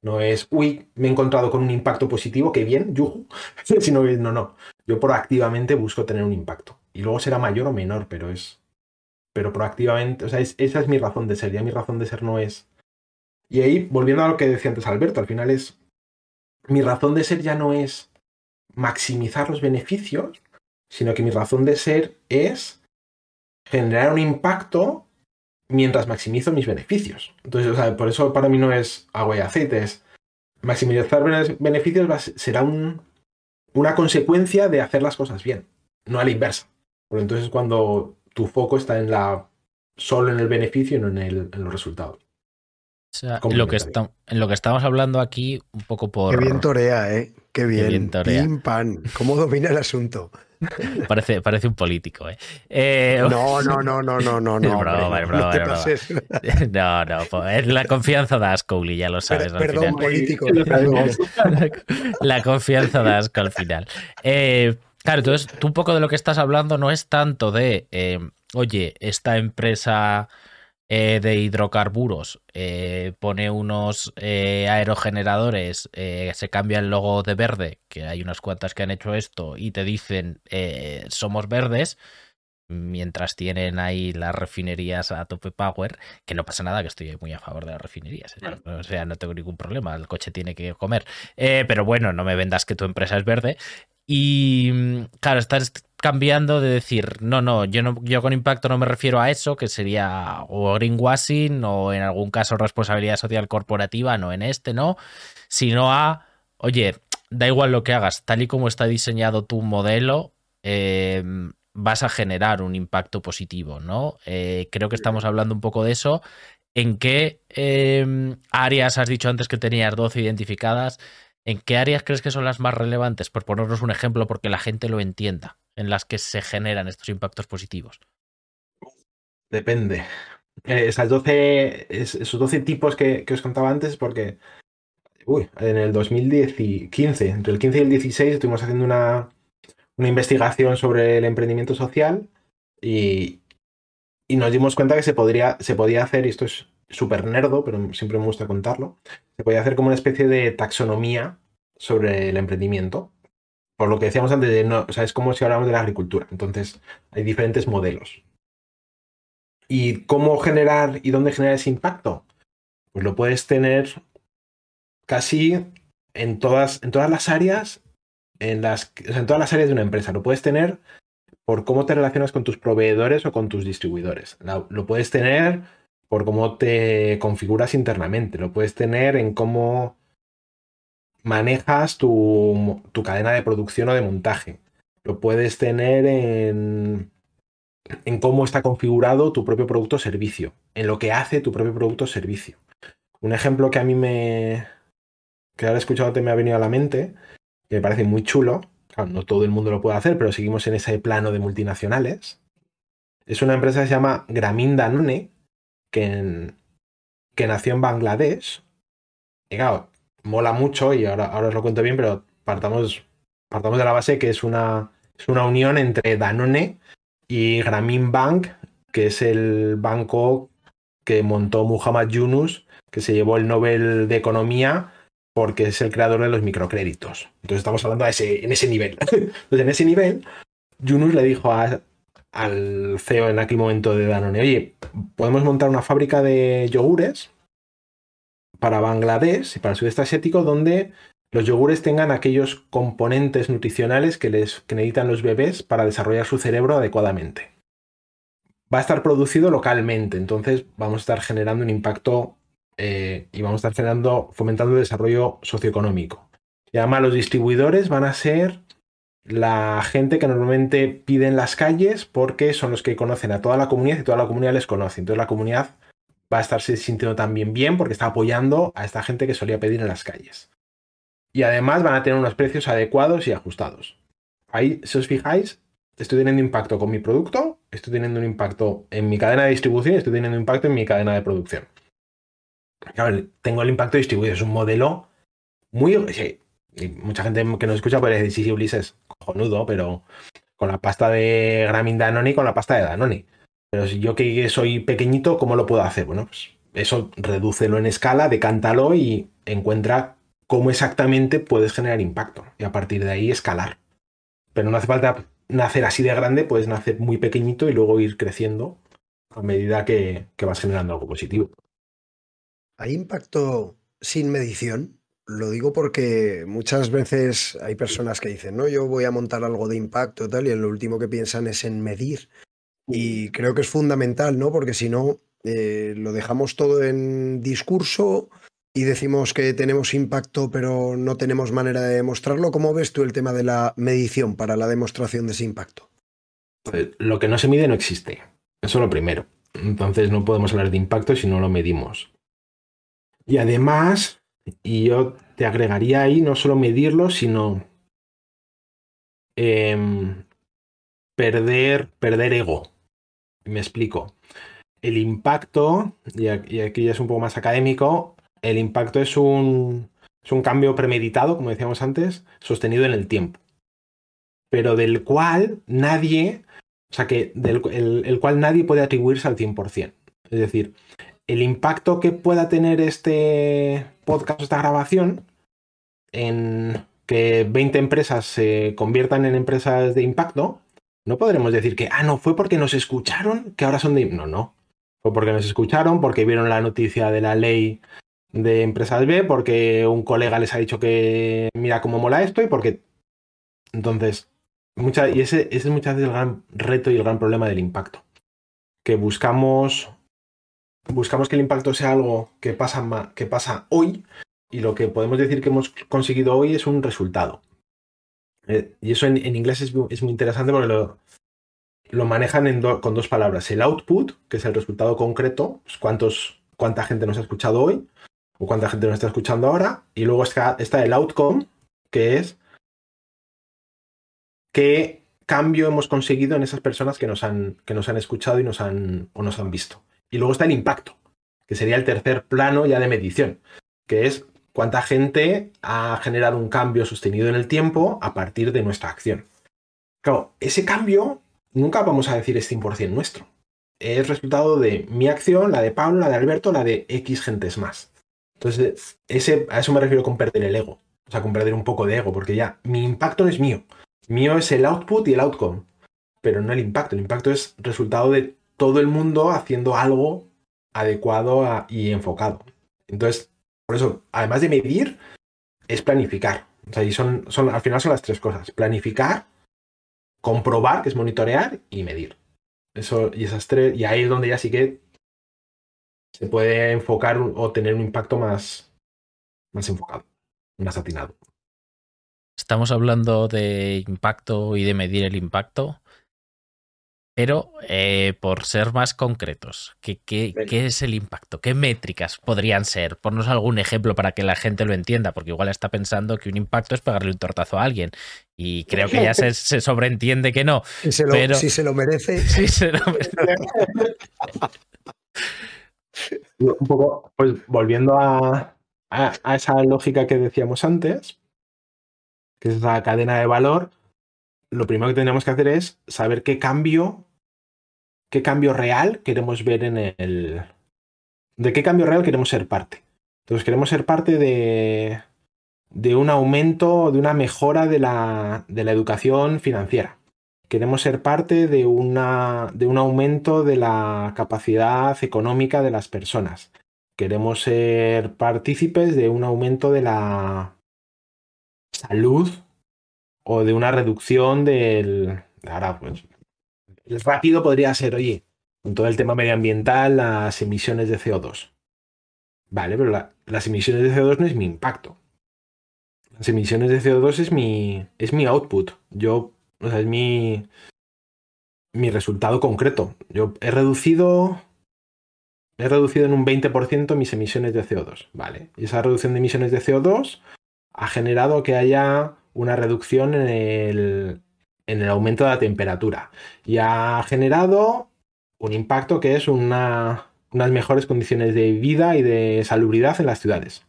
No es, uy, me he encontrado con un impacto positivo, qué bien, yuju. sino que no, no. Yo proactivamente busco tener un impacto. Y luego será mayor o menor, pero es, pero proactivamente, o sea, es, esa es mi razón de ser, ya mi razón de ser no es... Y ahí, volviendo a lo que decía antes Alberto, al final es, mi razón de ser ya no es maximizar los beneficios, sino que mi razón de ser es generar un impacto mientras maximizo mis beneficios. Entonces, o sea, por eso para mí no es agua y aceite, es maximizar beneficios va, será un, una consecuencia de hacer las cosas bien, no a la inversa. Porque entonces cuando tu foco está en la solo en el beneficio y no en, el, en los resultados. O sea, lo, que está, en lo que estamos hablando aquí, un poco por. Qué bien torea, ¿eh? Qué bien. Bien. Pim, pan. ¿Cómo domina el asunto? Parece, parece un político, ¿eh? eh no, no, no, no, no, no. Es broma, es broma, es broma. No, no, es la confianza de Ascoli, ya lo sabes. Pero, perdón, final. político. la confianza de Asco al final. Eh, Claro, entonces tú un poco de lo que estás hablando no es tanto de, eh, oye, esta empresa eh, de hidrocarburos eh, pone unos eh, aerogeneradores, se cambia el logo de verde, que hay unas cuantas que han hecho esto, y te dicen, somos verdes, mientras tienen ahí las refinerías a tope power, que no pasa nada, que estoy muy a favor de las refinerías. O sea, no tengo ningún problema, el coche tiene que comer. pero bueno, no me vendas que tu empresa es verde. Y mm, claro, estás cambiando de decir, no, no, yo no, yo con impacto no me refiero a eso, que sería o greenwashing o en algún caso responsabilidad social corporativa, no en este, no, sino a, oye, da igual lo que hagas, tal y como está diseñado tu modelo, eh, vas a generar un impacto positivo, ¿no? Eh, creo que estamos hablando un poco de eso. ¿En qué eh, áreas has dicho antes que tenías 12 identificadas? ¿En qué áreas crees que son las más relevantes? Por ponernos un ejemplo, porque la gente lo entienda, en las que se generan estos impactos positivos. Depende. Eh, esas 12, esos 12 tipos que, que, os contaba antes, porque uy, en el 2015, entre el 15 y el 16, estuvimos haciendo una, investigación sobre el emprendimiento social y, y, nos dimos cuenta que se, podría, se podía hacer, y esto es súper nerdo, pero siempre me gusta contarlo, se podía hacer como una especie de taxonomía sobre el emprendimiento. Por lo que decíamos antes, de no, es como si hablamos de la agricultura. Entonces, hay diferentes modelos. ¿Y cómo generar y dónde generar ese impacto? Pues lo puedes tener casi en todas, en todas las áreas, en, las, en todas las áreas de una empresa. Lo puedes tener por cómo te relacionas con tus proveedores o con tus distribuidores. Lo puedes tener por cómo te configuras internamente. Lo puedes tener en cómo manejas tu, tu cadena de producción o de montaje. Lo puedes tener en, en cómo está configurado tu propio producto o servicio, en lo que hace tu propio producto o servicio. Un ejemplo que a mí me. que ahora escuchándote me ha venido a la mente, que me parece muy chulo. No todo el mundo lo puede hacer, pero seguimos en ese plano de multinacionales. Es una empresa que se llama Gramin Danone, que, que nació en Bangladesh. Mola mucho y ahora, ahora os lo cuento bien, pero partamos, partamos de la base que es una, es una unión entre Danone y Grameen Bank, que es el banco que montó Muhammad Yunus, que se llevó el Nobel de Economía porque es el creador de los microcréditos. Entonces estamos hablando a en ese nivel. Entonces en ese nivel Yunus le dijo al CEO en aquel momento de Danone, oye, podemos montar una fábrica de yogures para Bangladesh y para el sudeste asiático donde los yogures tengan aquellos componentes nutricionales que, les, que necesitan los bebés para desarrollar su cerebro adecuadamente. Va a estar producido localmente, entonces vamos a estar generando un impacto eh, y vamos a estar generando, fomentando el desarrollo socioeconómico. Y además los distribuidores van a ser la gente que normalmente pide en las calles porque son los que conocen a toda la comunidad y toda la comunidad les conoce. Entonces la comunidad va a estarse sintiendo también bien porque está apoyando a esta gente que solía pedir en las calles. Y además van a tener unos precios adecuados y ajustados. Ahí, si os fijáis, estoy teniendo impacto con mi producto, estoy teniendo un impacto en mi cadena de distribución estoy teniendo impacto en mi cadena de producción. tengo el impacto distribuido, es un modelo muy... y mucha gente que nos escucha puede decir, sí, sí, Ulises, cojonudo, pero con la pasta de Gramin Danone y con la pasta de Danone. Pero si yo que soy pequeñito, ¿cómo lo puedo hacer? Bueno, pues eso redúcelo en escala, decántalo y encuentra cómo exactamente puedes generar impacto. Y a partir de ahí escalar. Pero no hace falta nacer así de grande, puedes nacer muy pequeñito y luego ir creciendo a medida que, que vas generando algo positivo. ¿Hay impacto sin medición? Lo digo porque muchas veces hay personas que dicen, no, yo voy a montar algo de impacto tal, y lo último que piensan es en medir. Y creo que es fundamental, ¿no? Porque si no, eh, lo dejamos todo en discurso y decimos que tenemos impacto, pero no tenemos manera de demostrarlo. ¿Cómo ves tú el tema de la medición para la demostración de ese impacto? Lo que no se mide no existe. Eso es lo primero. Entonces no podemos hablar de impacto si no lo medimos. Y además, y yo te agregaría ahí no solo medirlo, sino em, perder, perder ego. Me explico. El impacto, y aquí ya es un poco más académico, el impacto es un, es un cambio premeditado, como decíamos antes, sostenido en el tiempo. Pero del cual nadie, o sea, que del el, cual nadie puede atribuirse al 100%. Es decir, el impacto que pueda tener este podcast, esta grabación, en que 20 empresas se conviertan en empresas de impacto, no podremos decir que, ah, no, fue porque nos escucharon, que ahora son de... No, no. Fue porque nos escucharon, porque vieron la noticia de la ley de empresas B, porque un colega les ha dicho que mira cómo mola esto y porque... Entonces, mucha, y ese, ese es muchas veces el gran reto y el gran problema del impacto. Que buscamos, buscamos que el impacto sea algo que pasa, que pasa hoy y lo que podemos decir que hemos conseguido hoy es un resultado. Eh, y eso en, inglés es, muy interesante porque lo, manejan con dos palabras. El output, que es el resultado concreto, pues cuántos, cuánta gente nos ha escuchado hoy o cuánta gente nos está escuchando ahora. Y luego está, está el outcome, que es qué cambio hemos conseguido en esas personas que nos han, que nos han escuchado y nos han, o nos han visto. Y luego está el impacto, que sería el tercer plano ya de medición, que es cuánta gente ha generado un cambio sostenido en el tiempo a partir de nuestra acción. Claro, ese cambio nunca vamos a decir es 100% nuestro. Es resultado de mi acción, la de Pablo, la de Alberto, la de X gentes más. Entonces, a eso me refiero con perder el ego. O sea, con perder un poco de ego, porque ya mi impacto no es mío. Mío es el output y el outcome, pero no el impacto. El impacto es resultado de todo el mundo haciendo algo adecuado y enfocado. Entonces, por eso, además de medir, es planificar. O sea, y son, son, al final son las tres cosas. Planificar, comprobar, que es monitorear, y medir. Eso, y esas tres, y ahí es donde ya sí que se puede enfocar o tener un impacto más, más enfocado, más atinado. Estamos hablando de impacto y de medir el impacto. Pero eh, por ser más concretos, ¿qué, qué, es el impacto? ¿Qué métricas podrían ser? Ponnos algún ejemplo para que la gente lo entienda, porque igual está pensando que un impacto es pegarle un tortazo a alguien. Y creo que ya se, sobreentiende que no. Si se lo, pero... si se lo merece. se lo merece. un poco, pues volviendo a, a esa lógica que decíamos antes, que es la cadena de valor, lo primero que tenemos que hacer es saber qué cambio, qué cambio real queremos ver en el... ¿De qué cambio real queremos ser parte? Entonces queremos ser parte de, de un aumento, de una mejora de la, de la educación financiera. queremos ser parte de, una, de un aumento de la capacidad económica de las personas. Queremos ser partícipes de un aumento de la salud o de una reducción del... Ahora, pues, el rápido podría ser, oye, con todo el tema medioambiental, las emisiones de CO2. Vale, pero las emisiones de CO2 no es mi impacto. Las emisiones de CO2 es mi, es mi output. Yo, o sea, es mi, mi resultado concreto. Yo he reducido, he reducido en un 20% mis emisiones de CO2. Vale, y esa reducción de emisiones de CO2 ha generado que haya una reducción en el, en el aumento de la temperatura y ha generado un impacto que es una, unas mejores condiciones de vida y de salubridad en las ciudades.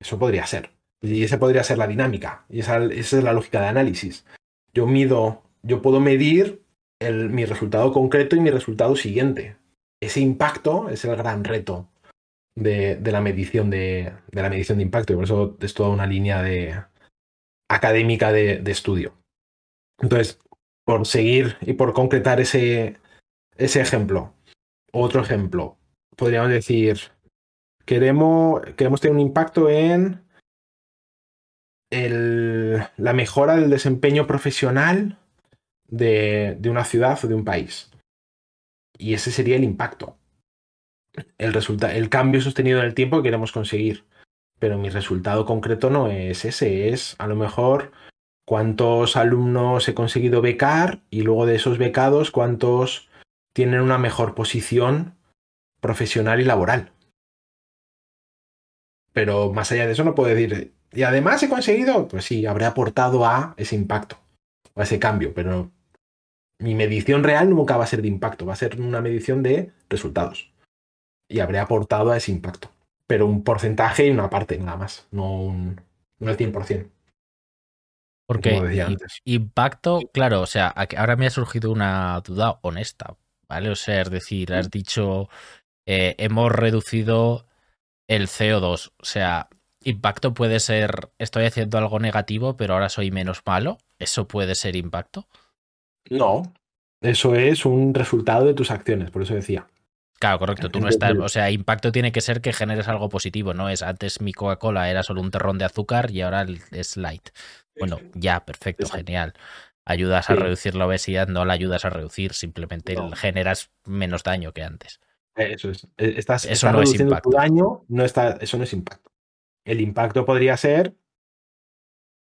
Eso podría ser. Y esa podría ser la dinámica. Y esa, es la lógica de análisis. Yo mido, yo puedo medir mi resultado concreto y mi resultado siguiente. Ese impacto es el gran reto de, la medición de, la medición de impacto. Y por eso es toda una línea de, académica de, de estudio. Entonces, por seguir y por concretar ese, ese ejemplo, otro ejemplo, podríamos decir, queremos, queremos tener un impacto en el, la mejora del desempeño profesional de, de, una ciudad o de un país. Y ese sería el impacto. El, el cambio sostenido en el tiempo que queremos conseguir. Pero mi resultado concreto no es ese, es a lo mejor cuántos alumnos he conseguido becar y luego de esos becados cuántos tienen una mejor posición profesional y laboral. Pero más allá de eso no puedo decir, y además he conseguido, pues sí, habré aportado a ese impacto, a ese cambio, pero mi medición real nunca va a ser de impacto, va a ser una medición de resultados. Y habré aportado a ese impacto. Pero un porcentaje y una parte nada más, no, un, no el 100%. Porque impacto, claro, o sea, ahora me ha surgido una duda honesta, ¿vale? O sea, es decir, has dicho, eh, hemos reducido el CO2, o sea, impacto puede ser, estoy haciendo algo negativo, pero ahora soy menos malo, ¿eso puede ser impacto? No, eso es un resultado de tus acciones, por eso decía. Claro, correcto. Tú no estás. O sea, impacto tiene que ser que generes algo positivo, ¿no? Es antes mi Coca-Cola era solo un terrón de azúcar y ahora es light. Bueno, ya, perfecto, genial. Ayudas a reducir la obesidad, no la ayudas a reducir, simplemente generas menos daño que antes. Eso es. E, estás, eso no reduciendo es tu daño, no está, eso no es impacto. El impacto podría ser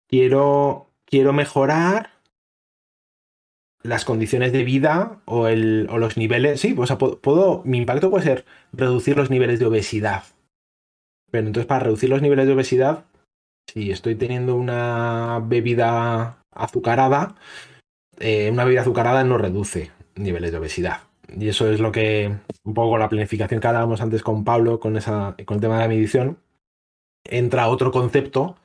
quiero, quiero mejorar las condiciones de vida o, el, o los niveles. Sí, o sea, puedo, mi impacto puede ser reducir los niveles de obesidad. Pero entonces, para reducir los niveles de obesidad, si estoy teniendo una bebida azucarada, eh, una bebida azucarada no reduce niveles de obesidad. Y eso es lo que, un poco la planificación que hablábamos antes con Pablo, con, esa, con el tema de la medición, entra otro concepto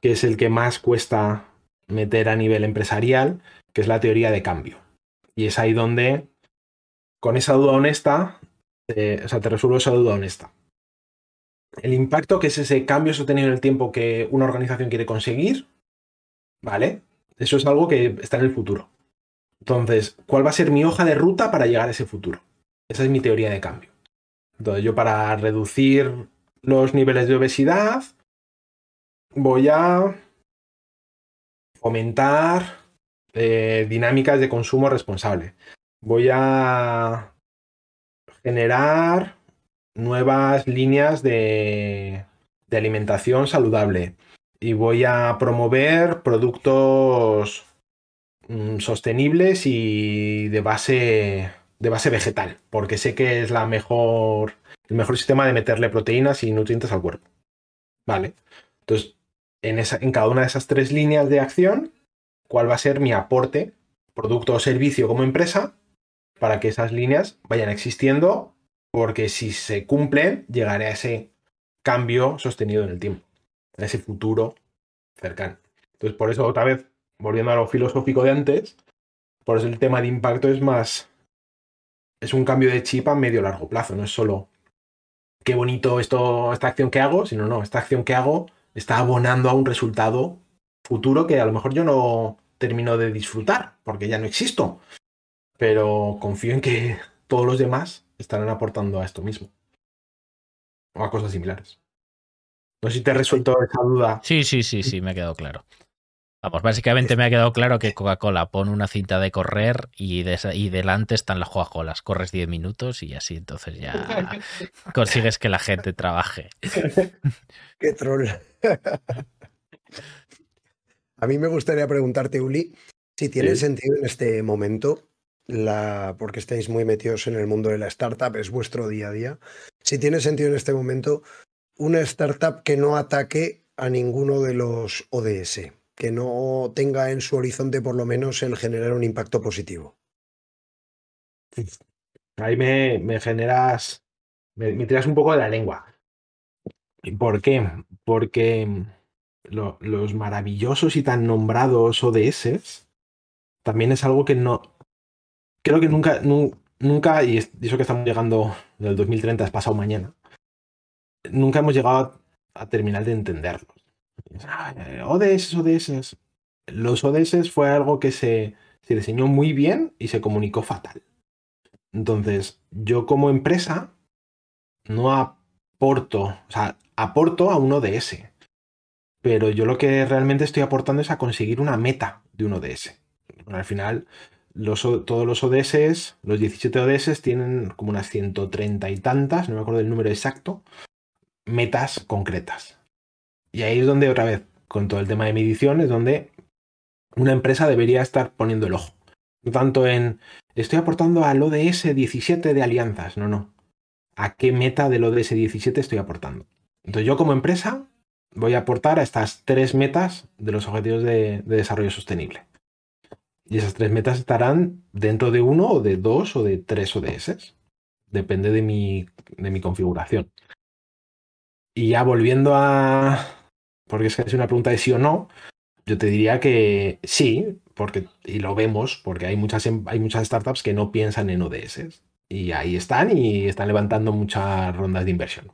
que es el que más cuesta meter a nivel empresarial, que es la teoría de cambio. Y es ahí donde, con esa duda honesta, o sea, te resuelvo esa duda honesta. El impacto que es ese cambio sostenido en el tiempo que una organización quiere conseguir, ¿vale? Eso es algo que está en el futuro. Entonces, ¿cuál va a ser mi hoja de ruta para llegar a ese futuro? Esa es mi teoría de cambio. Entonces, yo para reducir los niveles de obesidad, voy a fomentar dinámicas de consumo responsable. Voy a generar nuevas líneas de, alimentación saludable y voy a promover productos mm, sostenibles y de base de base vegetal, porque sé que es la mejor el mejor sistema de meterle proteínas y nutrientes al cuerpo. ¿Vale? Entonces, en, esa, en cada una de esas tres líneas de acción, cuál va a ser mi aporte, producto o servicio como empresa, para que esas líneas vayan existiendo, porque si se cumplen, llegaré a ese cambio sostenido en el tiempo, a ese futuro cercano. Entonces, por eso, otra vez, volviendo a lo filosófico de antes, por eso el tema de impacto es más. Es un cambio de chip a medio largo plazo, no es solo qué bonito esto, esta acción que hago, sino no, esta acción que hago está abonando a un resultado futuro que a lo mejor yo no, termino de disfrutar, porque ya no existo. Pero confío en que todos los demás estarán aportando a esto mismo. O a cosas similares. No sé si te he resuelto esa duda. Sí, sí, sí, sí, me ha quedado claro. Vamos, básicamente me ha quedado claro que Coca-Cola pone una cinta de correr y, y delante están las Coca-Colas. Corres 10 minutos y así entonces ya consigues que la gente trabaje. Qué troll. A mí me gustaría preguntarte, Uli, si tiene sentido en este momento, la, porque estáis muy metidos en el mundo de la startup, es vuestro día a día, si tiene sentido en este momento una startup que no ataque a ninguno de los ODS, que no tenga en su horizonte por lo menos el generar un impacto positivo. Ahí me, me generas, me, tiras un poco de la lengua. ¿Por qué? Porque los maravillosos y tan nombrados ODS también es algo que no. Creo que nunca, nunca, y eso que estamos llegando del 2030 es pasado mañana, nunca hemos llegado a, terminar de entenderlos. ODS, ODS. Los ODS fue algo que se, se diseñó muy bien y se comunicó fatal. Entonces, yo como empresa no aporto, o sea, aporto a un ODS pero yo lo que realmente estoy aportando es a conseguir una meta de un ODS. al final, todos los ODS, los 17 ODS tienen como unas 130 y tantas, no me acuerdo del número exacto, metas concretas. Y ahí es donde, otra vez, con todo el tema de medición, es donde una empresa debería estar poniendo el ojo. No tanto en, estoy aportando al ODS 17 de alianzas, no, no. ¿A qué meta del ODS 17 estoy aportando? Entonces yo como empresa voy a aportar a estas tres metas de los objetivos de, desarrollo sostenible. Y esas tres metas estarán dentro de uno o de dos o de tres ODS. Depende de mi, de mi configuración. Y ya volviendo a... Porque es que es una pregunta de sí o no. Yo te diría que sí, porque, y lo vemos, porque hay muchas, em, hay muchas startups que no piensan en ODS. Y ahí están y están levantando muchas rondas de inversión.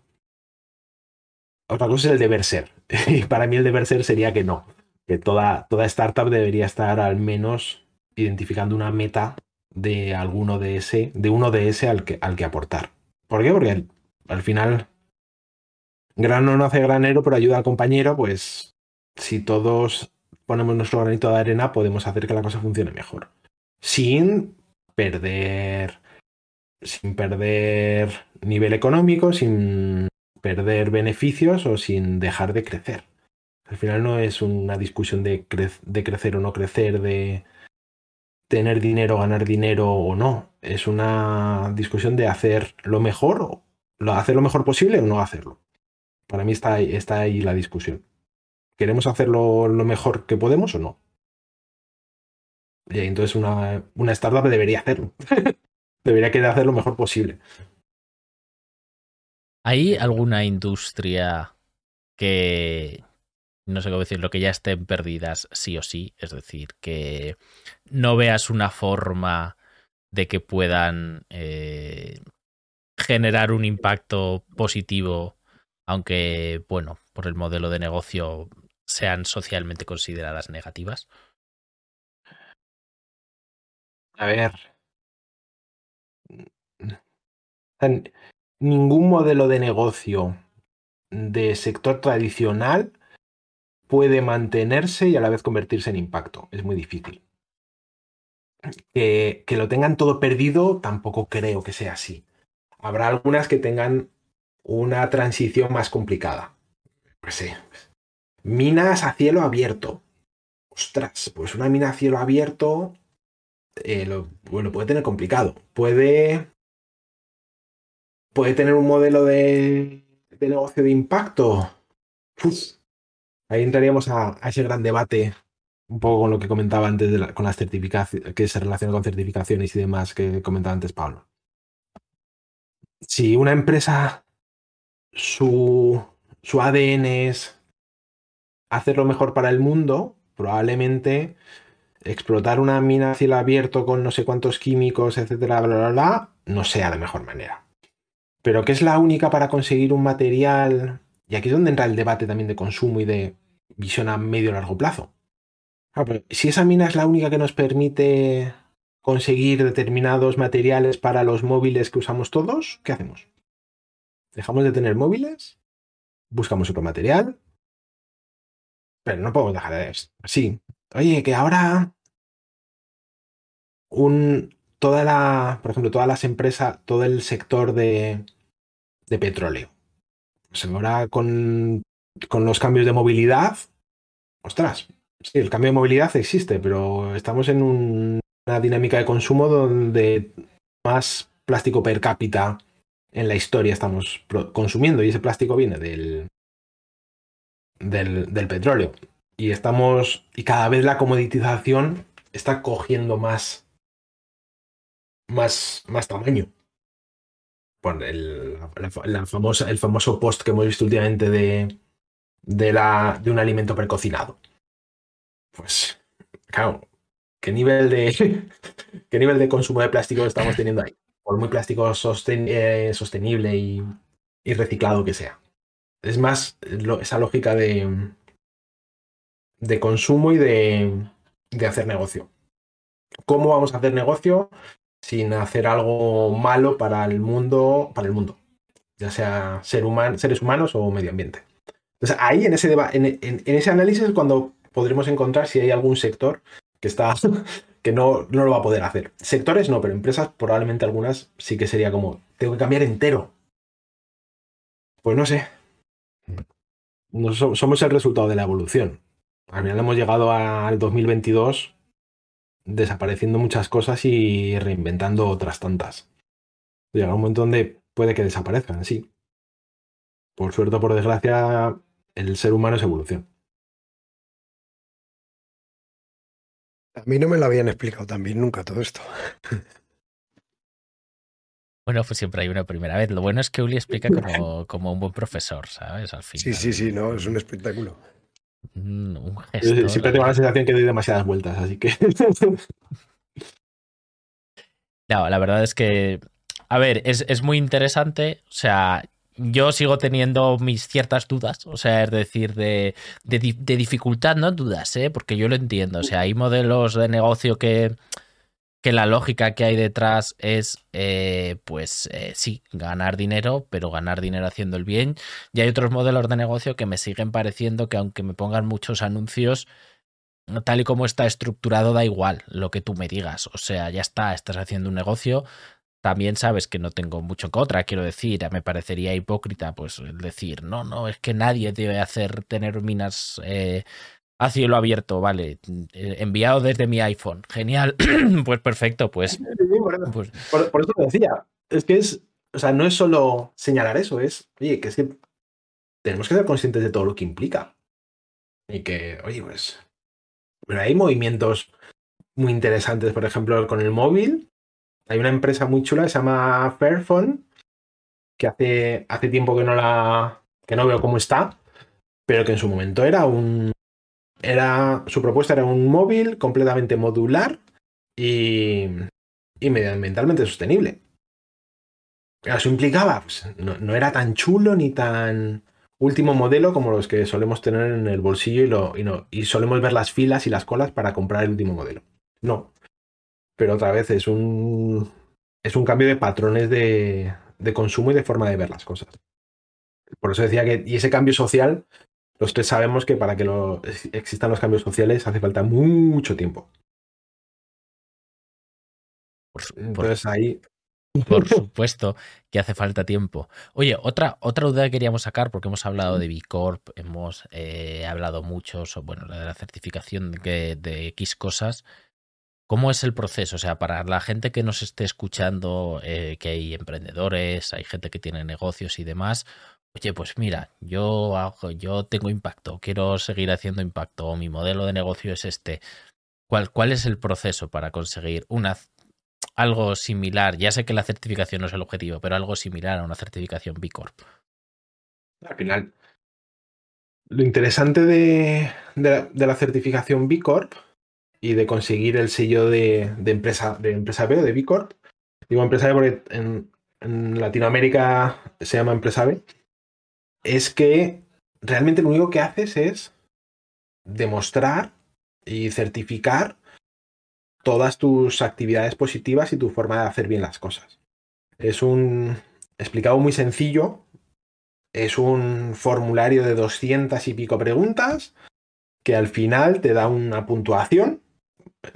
Otra cosa es el deber ser. Y para mí el deber ser sería que no. Que toda, toda startup debería estar al menos identificando una meta de alguno de ese, de uno de ese al que, al que aportar. ¿Por qué? Porque al, final, grano no hace granero, pero ayuda al compañero, pues si todos ponemos nuestro granito de arena, podemos hacer que la cosa funcione mejor. Sin perder. Sin perder nivel económico, sin perder beneficios o sin dejar de crecer. Al final no es una discusión de, crecer o no crecer, de tener dinero, ganar dinero o no. Es una discusión de hacer lo mejor, hacer lo mejor posible o no hacerlo. Para mí está ahí, está ahí la discusión. ¿Queremos hacerlo lo mejor que podemos o no? Y entonces una, una startup debería hacerlo. debería querer hacer lo mejor posible. ¿Hay alguna industria que, no sé cómo decirlo, que ya estén perdidas sí o sí? Es decir, que no veas una forma de que puedan eh, generar un impacto positivo, aunque, bueno, por el modelo de negocio sean socialmente consideradas negativas? A ver ningún modelo de negocio de sector tradicional puede mantenerse y a la vez convertirse en impacto. Es muy difícil. Que, lo tengan todo perdido, tampoco creo que sea así. Habrá algunas que tengan una transición más complicada. Pues sí. Minas a cielo abierto. Ostras, pues una mina a cielo abierto eh, puede tener complicado. Puede puede tener un modelo de, negocio de impacto. ahí entraríamos a, ese gran debate, un poco con lo que comentaba antes con las certificaciones, que se relaciona con certificaciones y demás que comentaba antes Pablo. Si una empresa, su, su ADN es hacer lo mejor para el mundo, probablemente explotar una mina a cielo abierto con no sé cuántos químicos, etcétera, bla, bla, bla, no sea la mejor manera pero que es la única para conseguir un material, y aquí es donde entra el debate también de consumo y de visión a medio y largo plazo. Ah, si esa mina es la única que nos permite conseguir determinados materiales para los móviles que usamos todos, ¿qué hacemos? ¿Dejamos de tener móviles? ¿Buscamos otro material? Pero no podemos dejar de esto. Sí. Oye, que ahora un, toda la, por ejemplo, todas las empresas, todo el sector de, de petróleo. Ahora con, con los cambios de movilidad, ostras, sí, el cambio de movilidad existe, pero estamos en una dinámica de consumo donde más plástico per cápita en la historia estamos consumiendo y ese plástico viene del, del, del petróleo. Y estamos, y cada vez la comoditización está cogiendo más, más, más tamaño. Bueno, el, la, famosa, el famoso post que hemos visto últimamente de, de, la, de un alimento precocinado. Pues, claro, ¿qué nivel de, qué nivel de consumo de plástico estamos teniendo ahí? Por muy plástico eh, sostenible y, reciclado que sea. Es más esa lógica de, de consumo y de, de hacer negocio. ¿Cómo vamos a hacer negocio sin hacer algo malo para el mundo, para el mundo? Ya sea ser seres humanos o medio ambiente. Entonces, ahí en ese, en, en, ese análisis es cuando podremos encontrar si hay algún sector que está que no, no lo va a poder hacer. Sectores no, pero empresas probablemente algunas sí que sería como, tengo que cambiar entero. Pues no sé. somos el resultado de la evolución. Al final hemos llegado al 2022 desapareciendo muchas cosas y reinventando otras tantas. Llega un momento donde puede que desaparezcan, sí. Por suerte o por desgracia, el ser humano es evolución. A mí no me lo habían explicado también nunca todo esto. Bueno, pues siempre hay una primera vez. Lo bueno es que Uli explica como, como un buen profesor, ¿sabes? Al Sí, sí, sí, no, es un espectáculo. Un, Siempre tengo la sensación que doy demasiadas vueltas, así que. no, la verdad es que. A ver, es, es muy interesante. O sea, yo sigo teniendo mis ciertas dudas, o sea, es decir, de, de, dificultad, no dudas, ¿eh? porque yo lo entiendo, o sea, hay modelos de negocio que, que la lógica que hay detrás es, eh, pues eh, sí, ganar dinero, pero ganar dinero haciendo el bien, y hay otros modelos de negocio que me siguen pareciendo que aunque me pongan muchos anuncios, tal y como está estructurado, da igual lo que tú me digas, o sea, ya está, estás haciendo un negocio, también sabes que no tengo mucho en contra, quiero decir, me parecería hipócrita pues decir, no, no, es que nadie debe hacer tener minas eh, a cielo abierto, vale, eh, enviado desde mi iPhone, genial, pues perfecto, pues... pues por, eso te decía, es que es, o sea, no es solo señalar eso, es, oye, que es que tenemos que ser conscientes de todo lo que implica. Y que, oye, pues, pero hay movimientos muy interesantes, por ejemplo, con el móvil, hay una empresa muy chula que se llama Fairphone, que hace, hace tiempo que no la. que no veo cómo está, pero que en su momento era un. Era. Su propuesta era un móvil completamente modular y. medioambientalmente sostenible. Eso implicaba, pues, no, era tan chulo ni tan último modelo como los que solemos tener en el bolsillo y, lo, y, no, y solemos ver las filas y las colas para comprar el último modelo. No, pero otra vez es un, es un cambio de patrones de, de consumo y de forma de ver las cosas. Por eso decía que, y ese cambio social, los tres sabemos que para que lo, existan los cambios sociales hace falta mucho tiempo. Entonces ahí. Por supuesto que hace falta tiempo. Oye, otra, otra duda que queríamos sacar, porque hemos hablado de B Corp, hemos eh, hablado mucho sobre bueno, de la certificación de, de X cosas. ¿Cómo es el proceso? O sea, para la gente que nos esté escuchando, eh, que hay emprendedores, hay gente que tiene negocios y demás, oye, pues mira, yo hago, yo tengo impacto, quiero seguir haciendo impacto, o mi modelo de negocio es este. ¿Cuál, cuál es el proceso para conseguir una, algo similar? Ya sé que la certificación no es el objetivo, pero algo similar a una certificación B Corp. Al final, lo interesante de, de la certificación B Corp y de conseguir el sello de, empresa, de empresa B o de B Corp. Digo empresa B porque en, Latinoamérica se llama empresa B. Es que realmente lo único que haces es demostrar y certificar todas tus actividades positivas y tu forma de hacer bien las cosas. Es un, explicado muy sencillo, es un formulario de 200 y pico preguntas que al final te da una puntuación,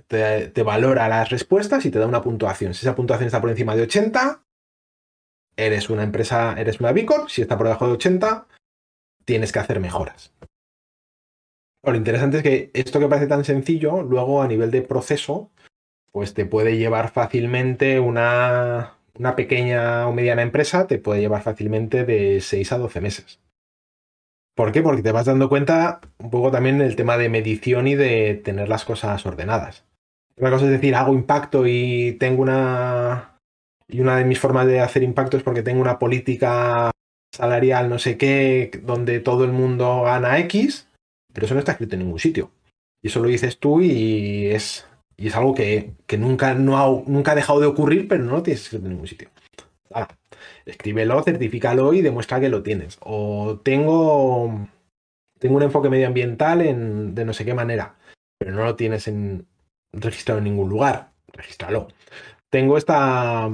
te, te, valora las respuestas y te da una puntuación. Si esa puntuación está por encima de 80, eres una empresa, eres una Bicor. Si está por debajo de 80, tienes que hacer mejoras. Lo interesante es que esto que parece tan sencillo, luego a nivel de proceso, pues te puede llevar fácilmente una, una pequeña o mediana empresa, te puede llevar fácilmente de 6 a 12 meses. ¿Por qué? Porque te vas dando cuenta un poco también del tema de medición y de tener las cosas ordenadas. Una cosa es decir, hago impacto y tengo una. Y una de mis formas de hacer impacto es porque tengo una política salarial, no sé qué, donde todo el mundo gana X, pero eso no está escrito en ningún sitio. Y eso lo dices tú y es, y es algo que, que nunca, no ha, nunca ha dejado de ocurrir, pero no lo tienes escrito en ningún sitio. Ah, escríbelo, certifícalo y demuestra que lo tienes. O tengo, tengo un enfoque medioambiental en, de no sé qué manera, pero no lo tienes en, registrado en ningún lugar. Regístralo. Tengo esta.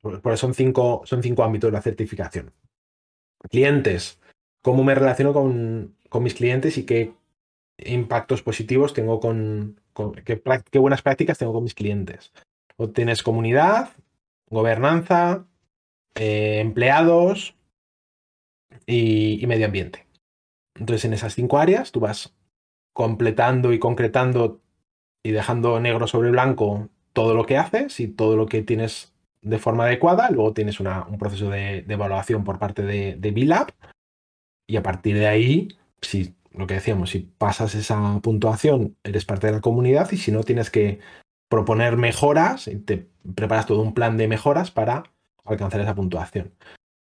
Por son cinco, son cinco ámbitos de la certificación. Clientes. ¿Cómo me relaciono con, con mis clientes y qué impactos positivos tengo con, qué, qué, buenas prácticas tengo con mis clientes. O tienes comunidad, gobernanza, eh, empleados y, y, medio ambiente. Entonces, en esas cinco áreas tú vas completando y concretando y dejando negro sobre blanco todo lo que haces y todo lo que tienes de forma adecuada. Luego tienes un proceso de, evaluación por parte de, de BILAB y a partir de ahí, si lo que decíamos, si pasas esa puntuación, eres parte de la comunidad y si no, tienes que proponer mejoras y te preparas todo un plan de mejoras para alcanzar esa puntuación.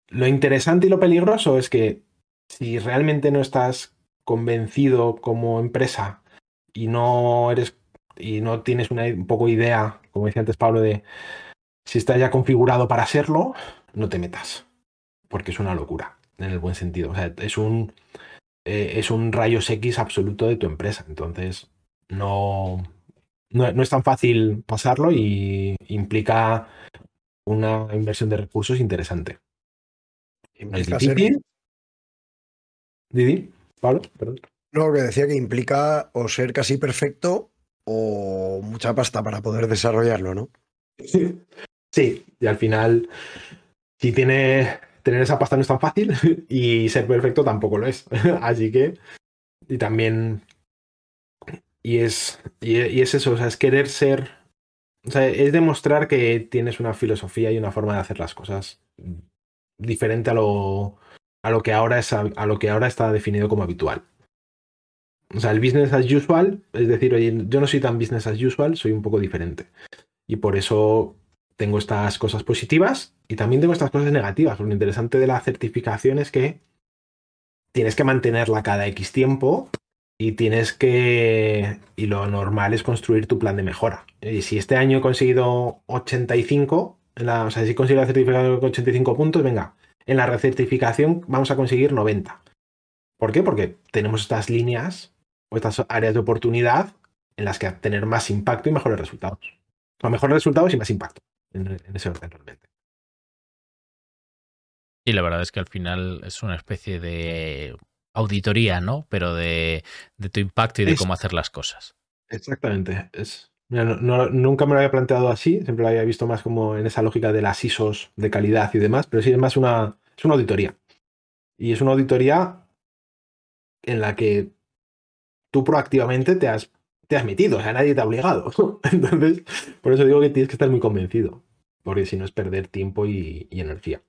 Lo interesante y lo peligroso es que si realmente no estás convencido como empresa y no eres y no tienes una un poco idea, como decía antes Pablo, de si está ya configurado para serlo, no te metas, porque es una locura, en el buen sentido. O sea, es un, eh, es un rayos X absoluto de tu empresa. Entonces, no, no, no, es tan fácil pasarlo y implica una inversión de recursos interesante. ¿Es difícil? Didi, Pablo, perdón. No, que decía que implica o ser casi perfecto o mucha pasta para poder desarrollarlo, ¿no? Sí, sí. y al final, si tiene tener esa pasta no es tan fácil y ser perfecto tampoco lo es. Así que, y también, y es, y, es eso, o sea, es querer ser, o sea, es demostrar que tienes una filosofía y una forma de hacer las cosas diferente a lo, a lo que ahora es, a lo que ahora está definido como habitual. O sea, el business as usual, es decir, oye, yo no soy tan business as usual, soy un poco diferente. Y por eso tengo estas cosas positivas y también tengo estas cosas negativas. Lo interesante de la certificación es que tienes que mantenerla cada X tiempo y tienes que. Y lo normal es construir tu plan de mejora. Y si este año he conseguido 85, en la, o sea, si he conseguido la certificación con 85 puntos, venga, en la recertificación vamos a conseguir 90. ¿Por qué? Porque tenemos estas líneas o estas áreas de oportunidad en las que tener más impacto y mejores resultados. O mejores resultados y más impacto en, en ese orden realmente. Y la verdad es que al final es una especie de auditoría, ¿no? Pero de, de tu impacto y de es, cómo hacer las cosas. Exactamente. Es, mira, no, no, nunca me lo había planteado así, siempre lo había visto más como en esa lógica de las ISOs de calidad y demás, pero sí es más una, es una auditoría. Y es una auditoría en la que tú proactivamente te has, te has metido, o sea, nadie te ha obligado. Entonces, por eso digo que tienes que estar muy convencido, porque si no es perder tiempo y, y energía.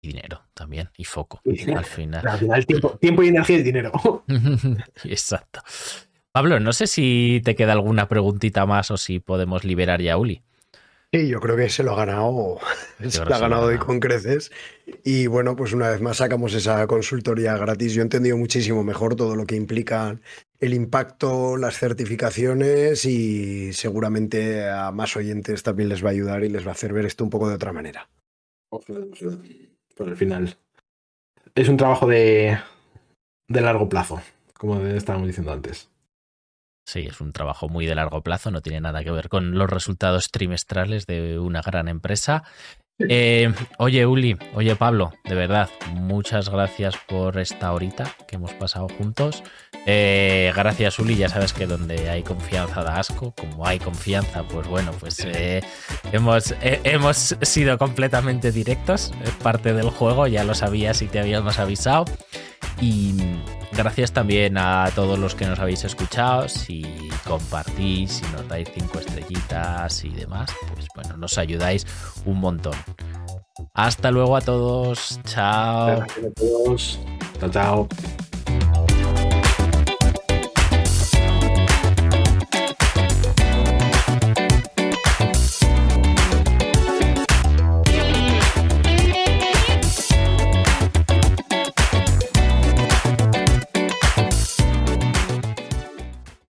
Y dinero también, y foco. Y al final. Al final tiempo, tiempo y energía es dinero. Exacto. Pablo, no sé si te queda alguna preguntita más o si podemos liberar ya a Uli. Sí, yo creo que se lo ha ganado, se lo ha ganado hoy con creces. Y bueno, pues una vez más sacamos esa consultoría gratis. Yo he entendido muchísimo mejor todo lo que implica el impacto, las certificaciones y seguramente a más oyentes también les va a ayudar y les va a hacer ver esto un poco de otra manera. Por el final. Es un trabajo de, de largo plazo, como estábamos diciendo antes. Sí, es un trabajo muy de largo plazo, no tiene nada que ver con los resultados trimestrales de una gran empresa. Eh, oye, Uli, oye, Pablo, de verdad, muchas gracias por esta horita que hemos pasado juntos. Eh, gracias, Uli, ya sabes que donde hay confianza da asco, como hay confianza, pues bueno, pues eh, hemos, hemos sido completamente directos, es parte del juego, ya lo sabías y te habíamos avisado. Y gracias también a todos los que nos habéis escuchado. Si compartís, si nos dais cinco estrellitas y demás, pues bueno, nos ayudáis un montón. Hasta luego a todos. Chao. Gracias a todos. Chao, chao.